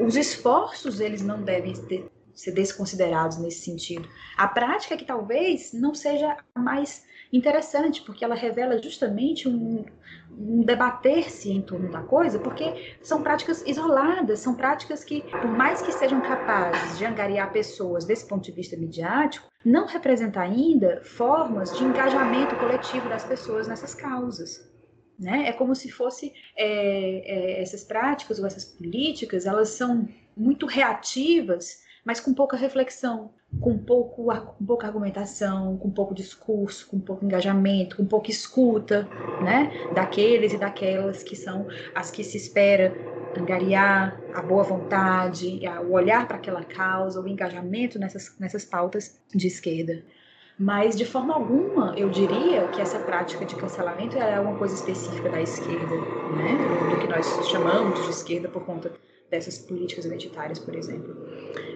os esforços, eles não devem ter, ser desconsiderados nesse sentido. A prática que talvez não seja a mais interessante, porque ela revela justamente um, um debater-se em torno da coisa, porque são práticas isoladas, são práticas que, por mais que sejam capazes de angariar pessoas desse ponto de vista midiático, não representam ainda formas de engajamento coletivo das pessoas nessas causas. Né? É como se fosse é, é, essas práticas ou essas políticas, elas são muito reativas mas com pouca reflexão, com, pouco, com pouca argumentação, com pouco discurso, com pouco engajamento, com pouca escuta, né, daqueles e daquelas que são as que se espera angariar a boa vontade, o olhar para aquela causa, o engajamento nessas, nessas pautas de esquerda. Mas, de forma alguma, eu diria que essa prática de cancelamento é uma coisa específica da esquerda, né? do que nós chamamos de esquerda por conta dessas políticas identitárias, por exemplo.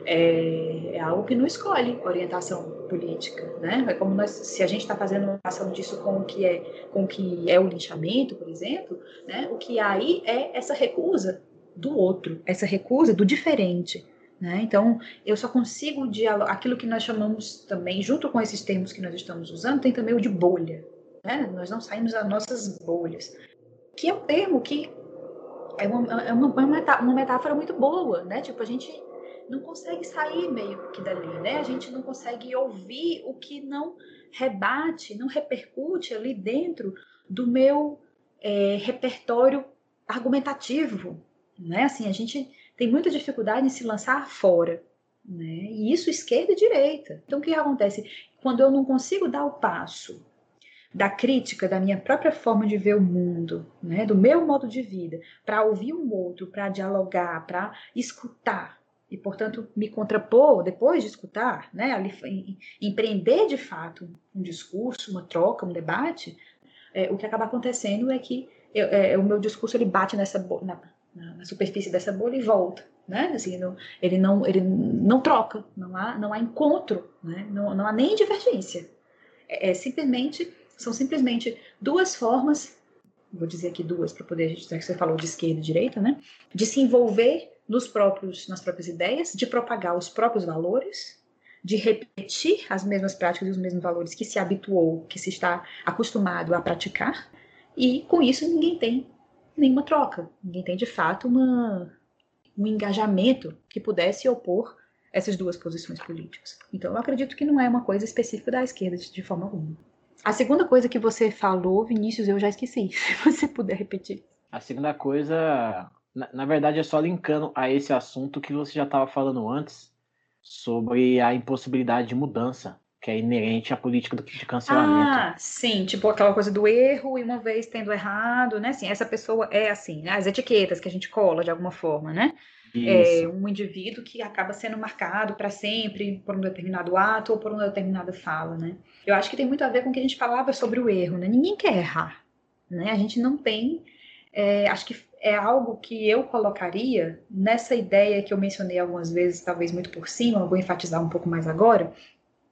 É, é, algo que não escolhe orientação política, né? É como nós, se a gente está fazendo uma ação disso com o que é, com o que é o linchamento, por exemplo, né? O que aí é essa recusa do outro, essa recusa do diferente, né? Então, eu só consigo dialogar. Aquilo que nós chamamos também, junto com esses termos que nós estamos usando, tem também o de bolha. Né? Nós não saímos das nossas bolhas. Que é um termo que é uma, é uma, uma metáfora muito boa, né? Tipo, a gente não consegue sair meio que dali, né? A gente não consegue ouvir o que não rebate, não repercute ali dentro do meu é, repertório argumentativo, né? Assim, a gente tem muita dificuldade em se lançar fora. Né? E isso esquerda e direita. Então, o que acontece? Quando eu não consigo dar o passo da crítica da minha própria forma de ver o mundo, né, do meu modo de vida, para ouvir um outro, para dialogar, para escutar e, portanto, me contrapor depois de escutar, né, ali, empreender de fato um discurso, uma troca, um debate, é, o que acaba acontecendo é que eu, é, o meu discurso ele bate nessa na, na, superfície dessa bolha e volta, né? Assim, ele não ele não troca, não há não há encontro, né? Não, não há nem divergência. É, é simplesmente são simplesmente duas formas, vou dizer aqui duas para poder já que você falou de esquerda e direita, né? De se envolver nos próprios nas próprias ideias, de propagar os próprios valores, de repetir as mesmas práticas e os mesmos valores que se habituou, que se está acostumado a praticar, e com isso ninguém tem nenhuma troca. Ninguém tem de fato uma, um engajamento que pudesse opor essas duas posições políticas. Então, eu acredito que não é uma coisa específica da esquerda de forma alguma. A segunda coisa que você falou, Vinícius, eu já esqueci. Se você puder repetir.
A segunda coisa, na, na verdade, é só linkando a esse assunto que você já estava falando antes, sobre a impossibilidade de mudança que é inerente à política de cancelamento.
Ah, sim, tipo aquela coisa do erro e uma vez tendo errado, né? Assim, essa pessoa é assim, né? as etiquetas que a gente cola de alguma forma, né? É um indivíduo que acaba sendo marcado para sempre por um determinado ato ou por uma determinada fala, né? Eu acho que tem muito a ver com o que a gente falava sobre o erro, né? Ninguém quer errar, né? A gente não tem, é, acho que é algo que eu colocaria nessa ideia que eu mencionei algumas vezes, talvez muito por cima, vou enfatizar um pouco mais agora,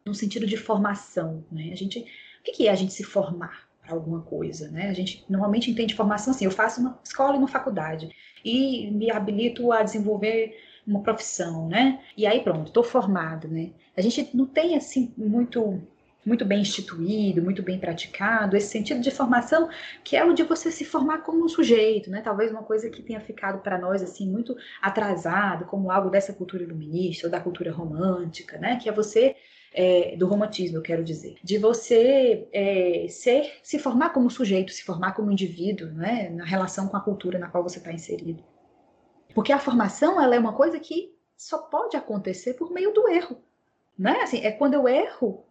no sentido de formação, né? A gente, o que é a gente se formar alguma coisa, né? A gente normalmente entende formação assim, eu faço uma escola e uma faculdade e me habilito a desenvolver uma profissão, né? E aí pronto, estou formado, né? A gente não tem assim muito muito bem instituído, muito bem praticado, esse sentido de formação que é o de você se formar como um sujeito, né? Talvez uma coisa que tenha ficado para nós assim muito atrasado, como algo dessa cultura iluminista ou da cultura romântica, né? Que é você é, do romantismo, eu quero dizer, de você é, ser, se formar como sujeito, se formar como indivíduo, né, na relação com a cultura na qual você está inserido. Porque a formação ela é uma coisa que só pode acontecer por meio do erro, né? Assim, é quando eu erro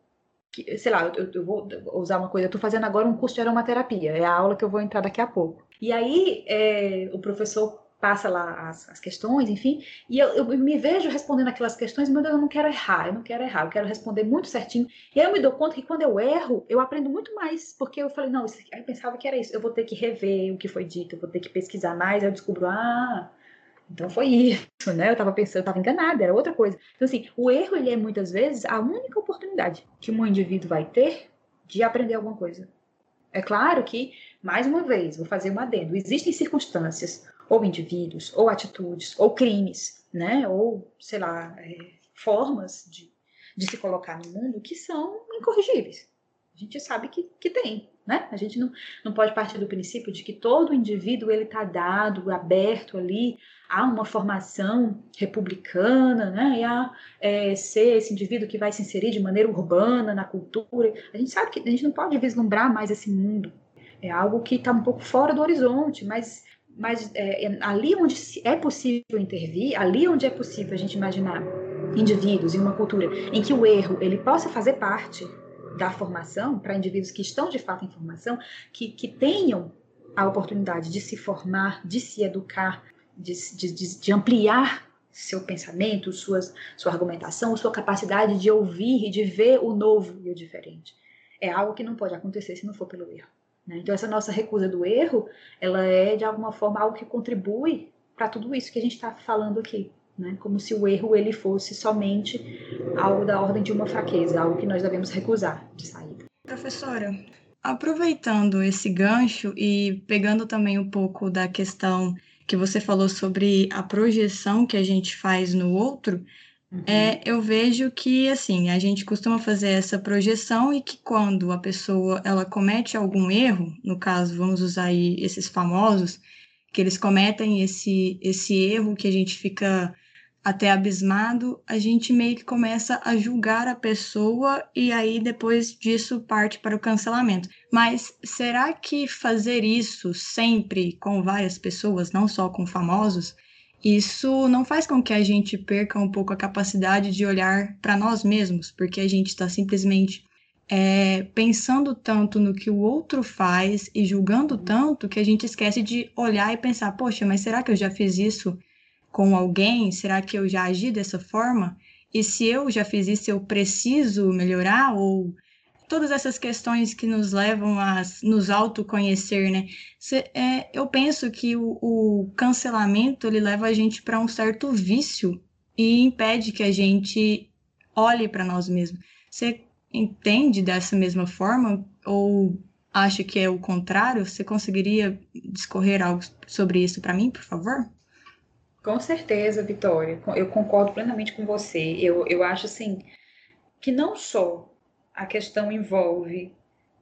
que, sei lá, eu, eu, vou usar uma coisa, eu estou fazendo agora um curso de aromaterapia, é a aula que eu vou entrar daqui a pouco. E aí é, o professor passa lá as, as questões, enfim, e eu, eu, me vejo respondendo aquelas questões, meu Deus, eu não quero errar, eu não quero errar, eu quero responder muito certinho. E aí eu me dou conta que quando eu erro, eu aprendo muito mais, porque eu falei, não, isso, eu pensava que era isso, eu vou ter que rever o que foi dito, eu vou ter que pesquisar mais, aí eu descubro, ah, então foi isso, né? Eu estava pensando, eu estava enganada, era outra coisa. Então, assim, o erro, ele é muitas vezes a única oportunidade que um indivíduo vai ter de aprender alguma coisa. É claro que, mais uma vez, vou fazer um adendo, existem circunstâncias ou indivíduos, ou atitudes, ou crimes, né? Ou, sei lá, é, formas de, de se colocar no mundo que são incorrigíveis. A gente sabe que, que tem, né? A gente não, não pode partir do princípio de que todo indivíduo ele está dado, aberto ali a uma formação republicana, né? E a é, ser esse indivíduo que vai se inserir de maneira urbana na cultura. A gente sabe que a gente não pode vislumbrar mais esse mundo. É algo que está um pouco fora do horizonte, mas mas é, é, ali onde é possível intervir, ali onde é possível a gente imaginar indivíduos em uma cultura em que o erro ele possa fazer parte da formação para indivíduos que estão de fato em formação, que, que tenham a oportunidade de se formar, de se educar, de, de, de ampliar seu pensamento, suas, sua argumentação, sua capacidade de ouvir e de ver o novo e o diferente. É algo que não pode acontecer se não for pelo erro. Né? Então, essa nossa recusa do erro, ela é, de alguma forma, algo que contribui para tudo isso que a gente está falando aqui. Né? Como se o erro ele fosse somente algo da ordem de uma fraqueza, algo que nós devemos recusar de saída.
Professora, aproveitando esse gancho e pegando também um pouco da questão que você falou sobre a projeção que a gente faz no outro, uhum. é, eu vejo que assim a gente costuma fazer essa projeção e que quando a pessoa ela comete algum erro, no caso vamos usar aí esses famosos que eles cometem esse esse erro que a gente fica até abismado, a gente meio que começa a julgar a pessoa e aí depois disso parte para o cancelamento. Mas será que fazer isso sempre com várias pessoas, não só com famosos, isso não faz com que a gente perca um pouco a capacidade de olhar para nós mesmos, porque a gente está simplesmente é, pensando tanto no que o outro faz e julgando tanto que a gente esquece de olhar e pensar: poxa, mas será que eu já fiz isso com alguém? Será que eu já agi dessa forma? E se eu já fiz isso, eu preciso melhorar? Ou todas essas questões que nos levam a nos autoconhecer, né? é, eu penso que o, o cancelamento ele leva a gente para um certo vício e impede que a gente olhe para nós mesmos. Você entende dessa mesma forma ou acha que é o contrário? Você conseguiria discorrer algo sobre isso para mim, por favor?
Com certeza, Vitória. Eu concordo plenamente com você. Eu, eu acho assim que não só a questão envolve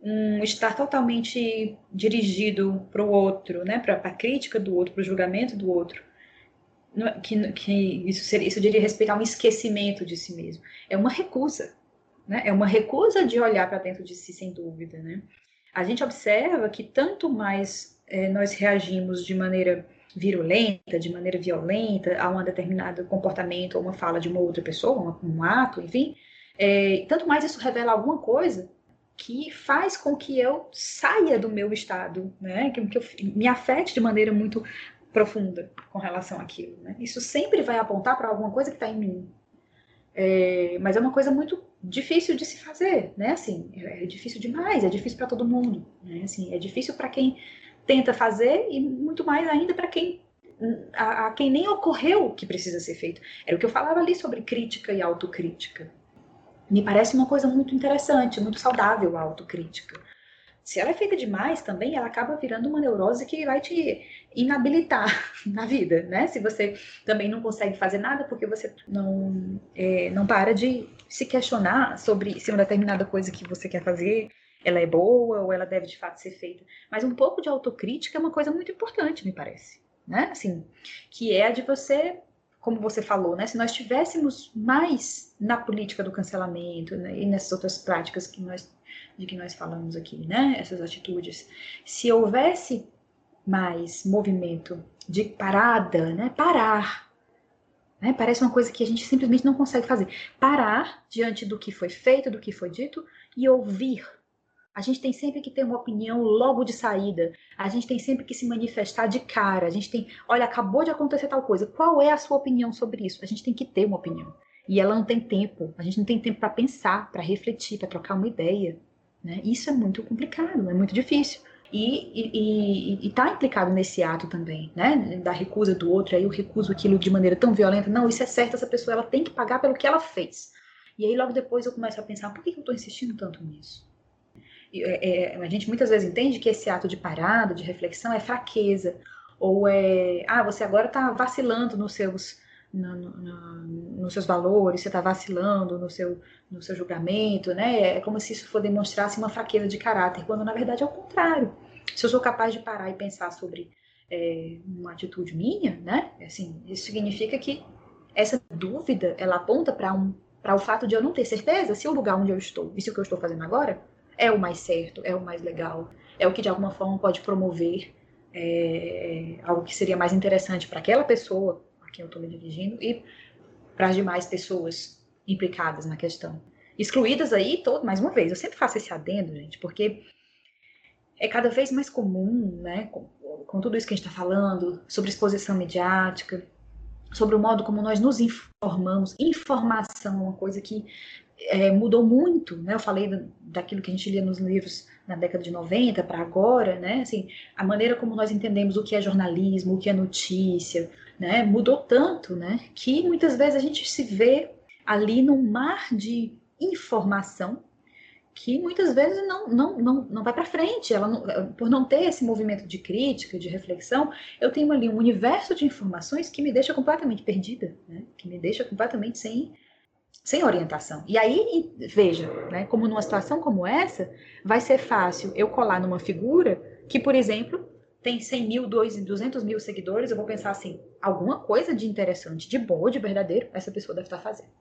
um estar totalmente dirigido para o outro, né, para a crítica do outro, para o julgamento do outro, que, que isso, seria, isso diria respeito a um esquecimento de si mesmo. É uma recusa, né? É uma recusa de olhar para dentro de si, sem dúvida, né? A gente observa que tanto mais é, nós reagimos de maneira virulenta, de maneira violenta, a um determinado comportamento ou uma fala de uma outra pessoa, um, um ato, enfim, é, tanto mais isso revela alguma coisa que faz com que eu saia do meu estado, né? que, que eu me afete de maneira muito profunda com relação àquilo. Né? Isso sempre vai apontar para alguma coisa que está em mim. É, mas é uma coisa muito difícil de se fazer, né? Assim, é, é difícil demais, é difícil para todo mundo, né? Assim, é difícil para quem tenta fazer e muito mais ainda para quem a, a, quem nem ocorreu que precisa ser feito. Era o que eu falava ali sobre crítica e autocrítica. Me parece uma coisa muito interessante, muito saudável a autocrítica. Se ela é feita demais também, ela acaba virando uma neurose que vai te inabilitar na vida, né? Se você também não consegue fazer nada porque você não, é, não para de se questionar sobre se uma determinada coisa que você quer fazer ela é boa ou ela deve de fato ser feita. Mas um pouco de autocrítica é uma coisa muito importante, me parece, né? Assim, que é a de você, como você falou, né? Se nós tivéssemos mais na política do cancelamento né? e nessas outras práticas que nós de que nós falamos aqui, né? Essas atitudes, se houvesse mais movimento de parada, né? Parar. Né? Parece uma coisa que a gente simplesmente não consegue fazer. Parar diante do que foi feito, do que foi dito e ouvir a gente tem sempre que ter uma opinião logo de saída. A gente tem sempre que se manifestar de cara. A gente tem, olha, acabou de acontecer tal coisa. Qual é a sua opinião sobre isso? A gente tem que ter uma opinião. E ela não tem tempo. A gente não tem tempo para pensar, para refletir, para trocar uma ideia. Né? Isso é muito complicado, é muito difícil. E está implicado nesse ato também, né? Da recusa do outro, aí eu recuso aquilo de maneira tão violenta. Não, isso é certo, essa pessoa ela tem que pagar pelo que ela fez. E aí logo depois eu começo a pensar, por que eu estou insistindo tanto nisso? É, é, a gente muitas vezes entende que esse ato de parada, de reflexão, é fraqueza. Ou é, ah, você agora está vacilando nos seus, no, no, nos seus valores, você está vacilando no seu, no seu julgamento, né? É como se isso demonstrasse uma fraqueza de caráter, quando na verdade é o contrário. Se eu sou capaz de parar e pensar sobre é, uma atitude minha, né? Assim, isso significa que essa dúvida ela aponta para um, o fato de eu não ter certeza se o lugar onde eu estou e se o que eu estou fazendo agora é o mais certo, é o mais legal, é o que de alguma forma pode promover é, algo que seria mais interessante para aquela pessoa a quem eu estou me dirigindo e para as demais pessoas implicadas na questão. Excluídas aí, todo, mais uma vez, eu sempre faço esse adendo, gente, porque é cada vez mais comum, né, com, com tudo isso que a gente está falando, sobre exposição mediática, sobre o modo como nós nos informamos. Informação é uma coisa que é, mudou muito, né? Eu falei daquilo que a gente lia nos livros na década de 90 para agora, né? Assim, a maneira como nós entendemos o que é jornalismo, o que é notícia, né? Mudou tanto, né? Que muitas vezes a gente se vê ali num mar de informação que muitas vezes não, não, não, não vai para frente. Ela não, por não ter esse movimento de crítica, de reflexão, eu tenho ali um universo de informações que me deixa completamente perdida, né? que me deixa completamente sem, sem orientação. E aí, veja, né, como numa situação como essa, vai ser fácil eu colar numa figura que, por exemplo, tem 100 mil, 200 mil seguidores, eu vou pensar assim, alguma coisa de interessante, de bom, de verdadeiro, essa pessoa deve estar fazendo,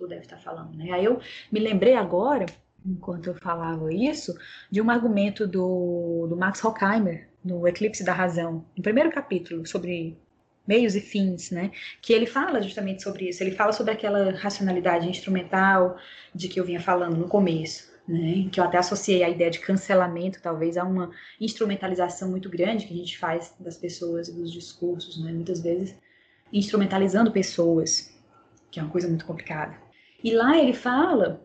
ou deve estar falando. Né? Aí eu me lembrei agora enquanto eu falava isso, de um argumento do, do Max Horkheimer, no Eclipse da Razão, no primeiro capítulo, sobre meios e fins, né? Que ele fala justamente sobre isso. Ele fala sobre aquela racionalidade instrumental de que eu vinha falando no começo, né? Que eu até associei a ideia de cancelamento, talvez, a uma instrumentalização muito grande que a gente faz das pessoas e dos discursos, né? Muitas vezes instrumentalizando pessoas, que é uma coisa muito complicada. E lá ele fala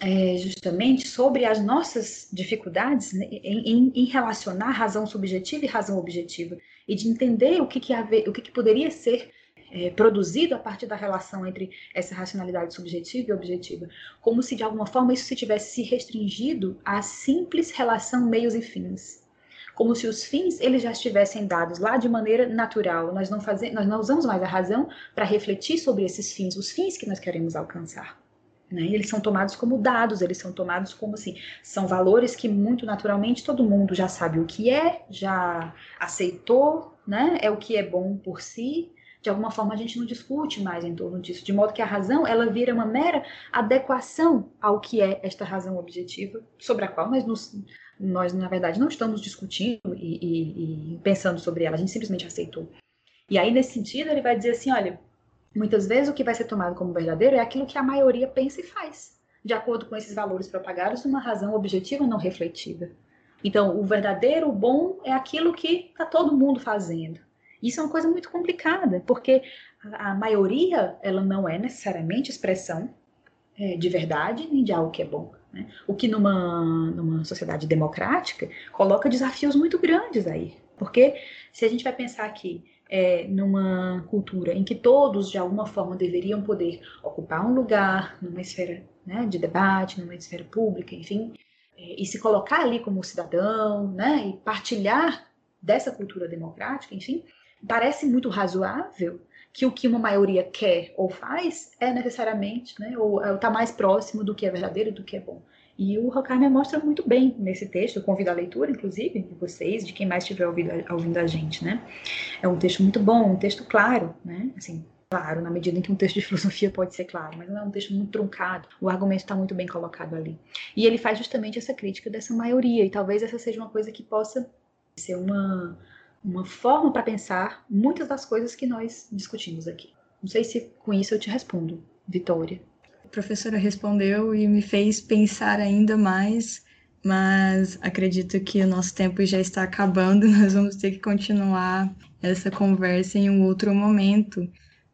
é, justamente sobre as nossas dificuldades né, em, em, relacionar razão subjetiva e razão objetiva e de entender o que, que, haver, o que, que poderia ser é, produzido a partir da relação entre essa racionalidade subjetiva e objetiva, como se de alguma forma isso se tivesse se restringido à simples relação meios e fins, como se os fins eles já estivessem dados lá de maneira natural. Nós não fazemos, nós não usamos mais a razão para refletir sobre esses fins, os fins que nós queremos alcançar. Né? Eles são tomados como dados, eles são tomados como assim, são valores que muito naturalmente todo mundo já sabe o que é, já aceitou, né? É o que é bom por si. De alguma forma a gente não discute mais em torno disso, de modo que a razão ela vira uma mera adequação ao que é esta razão objetiva, sobre a qual nós nos, nós na verdade não estamos discutindo e, e, e pensando sobre ela, a gente simplesmente aceitou. E aí nesse sentido ele vai dizer assim, olha, Muitas vezes o que vai ser tomado como verdadeiro é aquilo que a maioria pensa e faz, de acordo com esses valores propagados uma razão objetiva não refletida. Então, o verdadeiro, o bom, é aquilo que está todo mundo fazendo. Isso é uma coisa muito complicada, porque a, maioria ela não é necessariamente expressão é, de verdade nem de algo que é bom. Né? O que numa, numa sociedade democrática coloca desafios muito grandes aí. Porque se a gente vai pensar aqui é, numa cultura em que todos, de alguma forma, deveriam poder ocupar um lugar numa esfera né, de debate, numa esfera pública, enfim, é, e se colocar ali como cidadão, né, e partilhar dessa cultura democrática, enfim, parece muito razoável que o que uma maioria quer ou faz é necessariamente, né, ou está mais próximo do que é verdadeiro, do que é bom. E o Horkheimer mostra muito bem nesse texto, eu convido a leitura, inclusive, de vocês, de quem mais estiver ouvindo, ouvindo a gente, né? É um texto muito bom, um texto claro, né? Assim, claro, na medida em que um texto de filosofia pode ser claro, mas não é um texto muito truncado, o argumento está muito bem colocado ali. E ele faz justamente essa crítica dessa maioria, e talvez essa seja uma coisa que possa ser uma, uma forma para pensar muitas das coisas que nós discutimos aqui. Não sei se com isso eu te respondo, Vitória
a professora respondeu e me fez pensar ainda mais, mas acredito que o nosso tempo já está acabando, nós vamos ter que continuar essa conversa em um outro momento.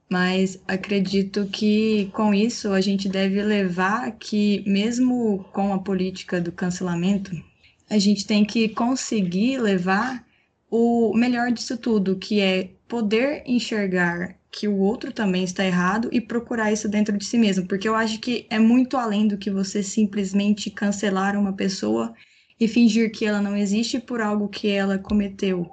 Mas acredito que com isso a gente deve levar que, mesmo com a política do cancelamento, a gente tem que conseguir levar o melhor disso tudo, que é poder enxergar que o outro também está errado e procurar isso dentro de si mesmo, porque eu acho que é muito além do que você simplesmente cancelar uma pessoa e fingir que ela não existe por algo que ela cometeu,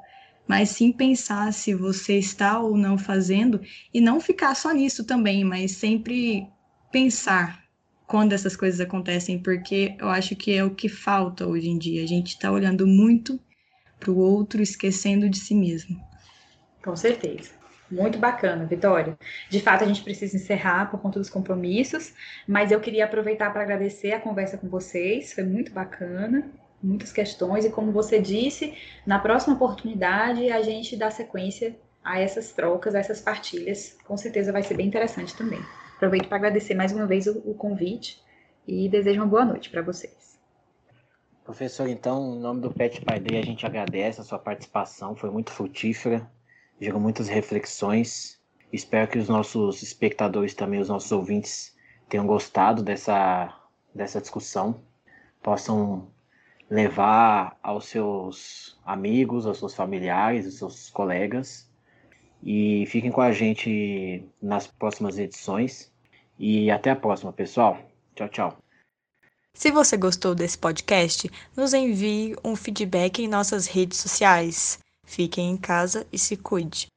mas sim pensar se você está ou não fazendo e não ficar só nisso também, mas sempre pensar quando essas coisas acontecem, porque eu acho que é o que falta hoje em dia. A gente está olhando muito para o outro, esquecendo de si mesmo.
Com certeza. Muito bacana, Vitória. De fato, a gente precisa encerrar por conta dos compromissos, mas eu queria aproveitar para agradecer a conversa com vocês, foi muito bacana, muitas questões, e como você disse, na próxima oportunidade a gente dá sequência a essas trocas, a essas partilhas, com certeza vai ser bem interessante também. Aproveito para agradecer mais uma vez o, o convite e desejo uma boa noite para vocês.
Professor, então, em nome do Pet Pai Day, a gente agradece a sua participação, foi muito frutífera, gerou muitas reflexões. Espero que os nossos espectadores também, os nossos ouvintes, tenham gostado dessa, dessa discussão, possam levar aos seus amigos, aos seus familiares, aos seus colegas. E fiquem com a gente nas próximas edições. E até a próxima, pessoal. Tchau, tchau.
Se você gostou desse podcast, nos envie um feedback em nossas redes sociais. Fiquem em casa e se cuide.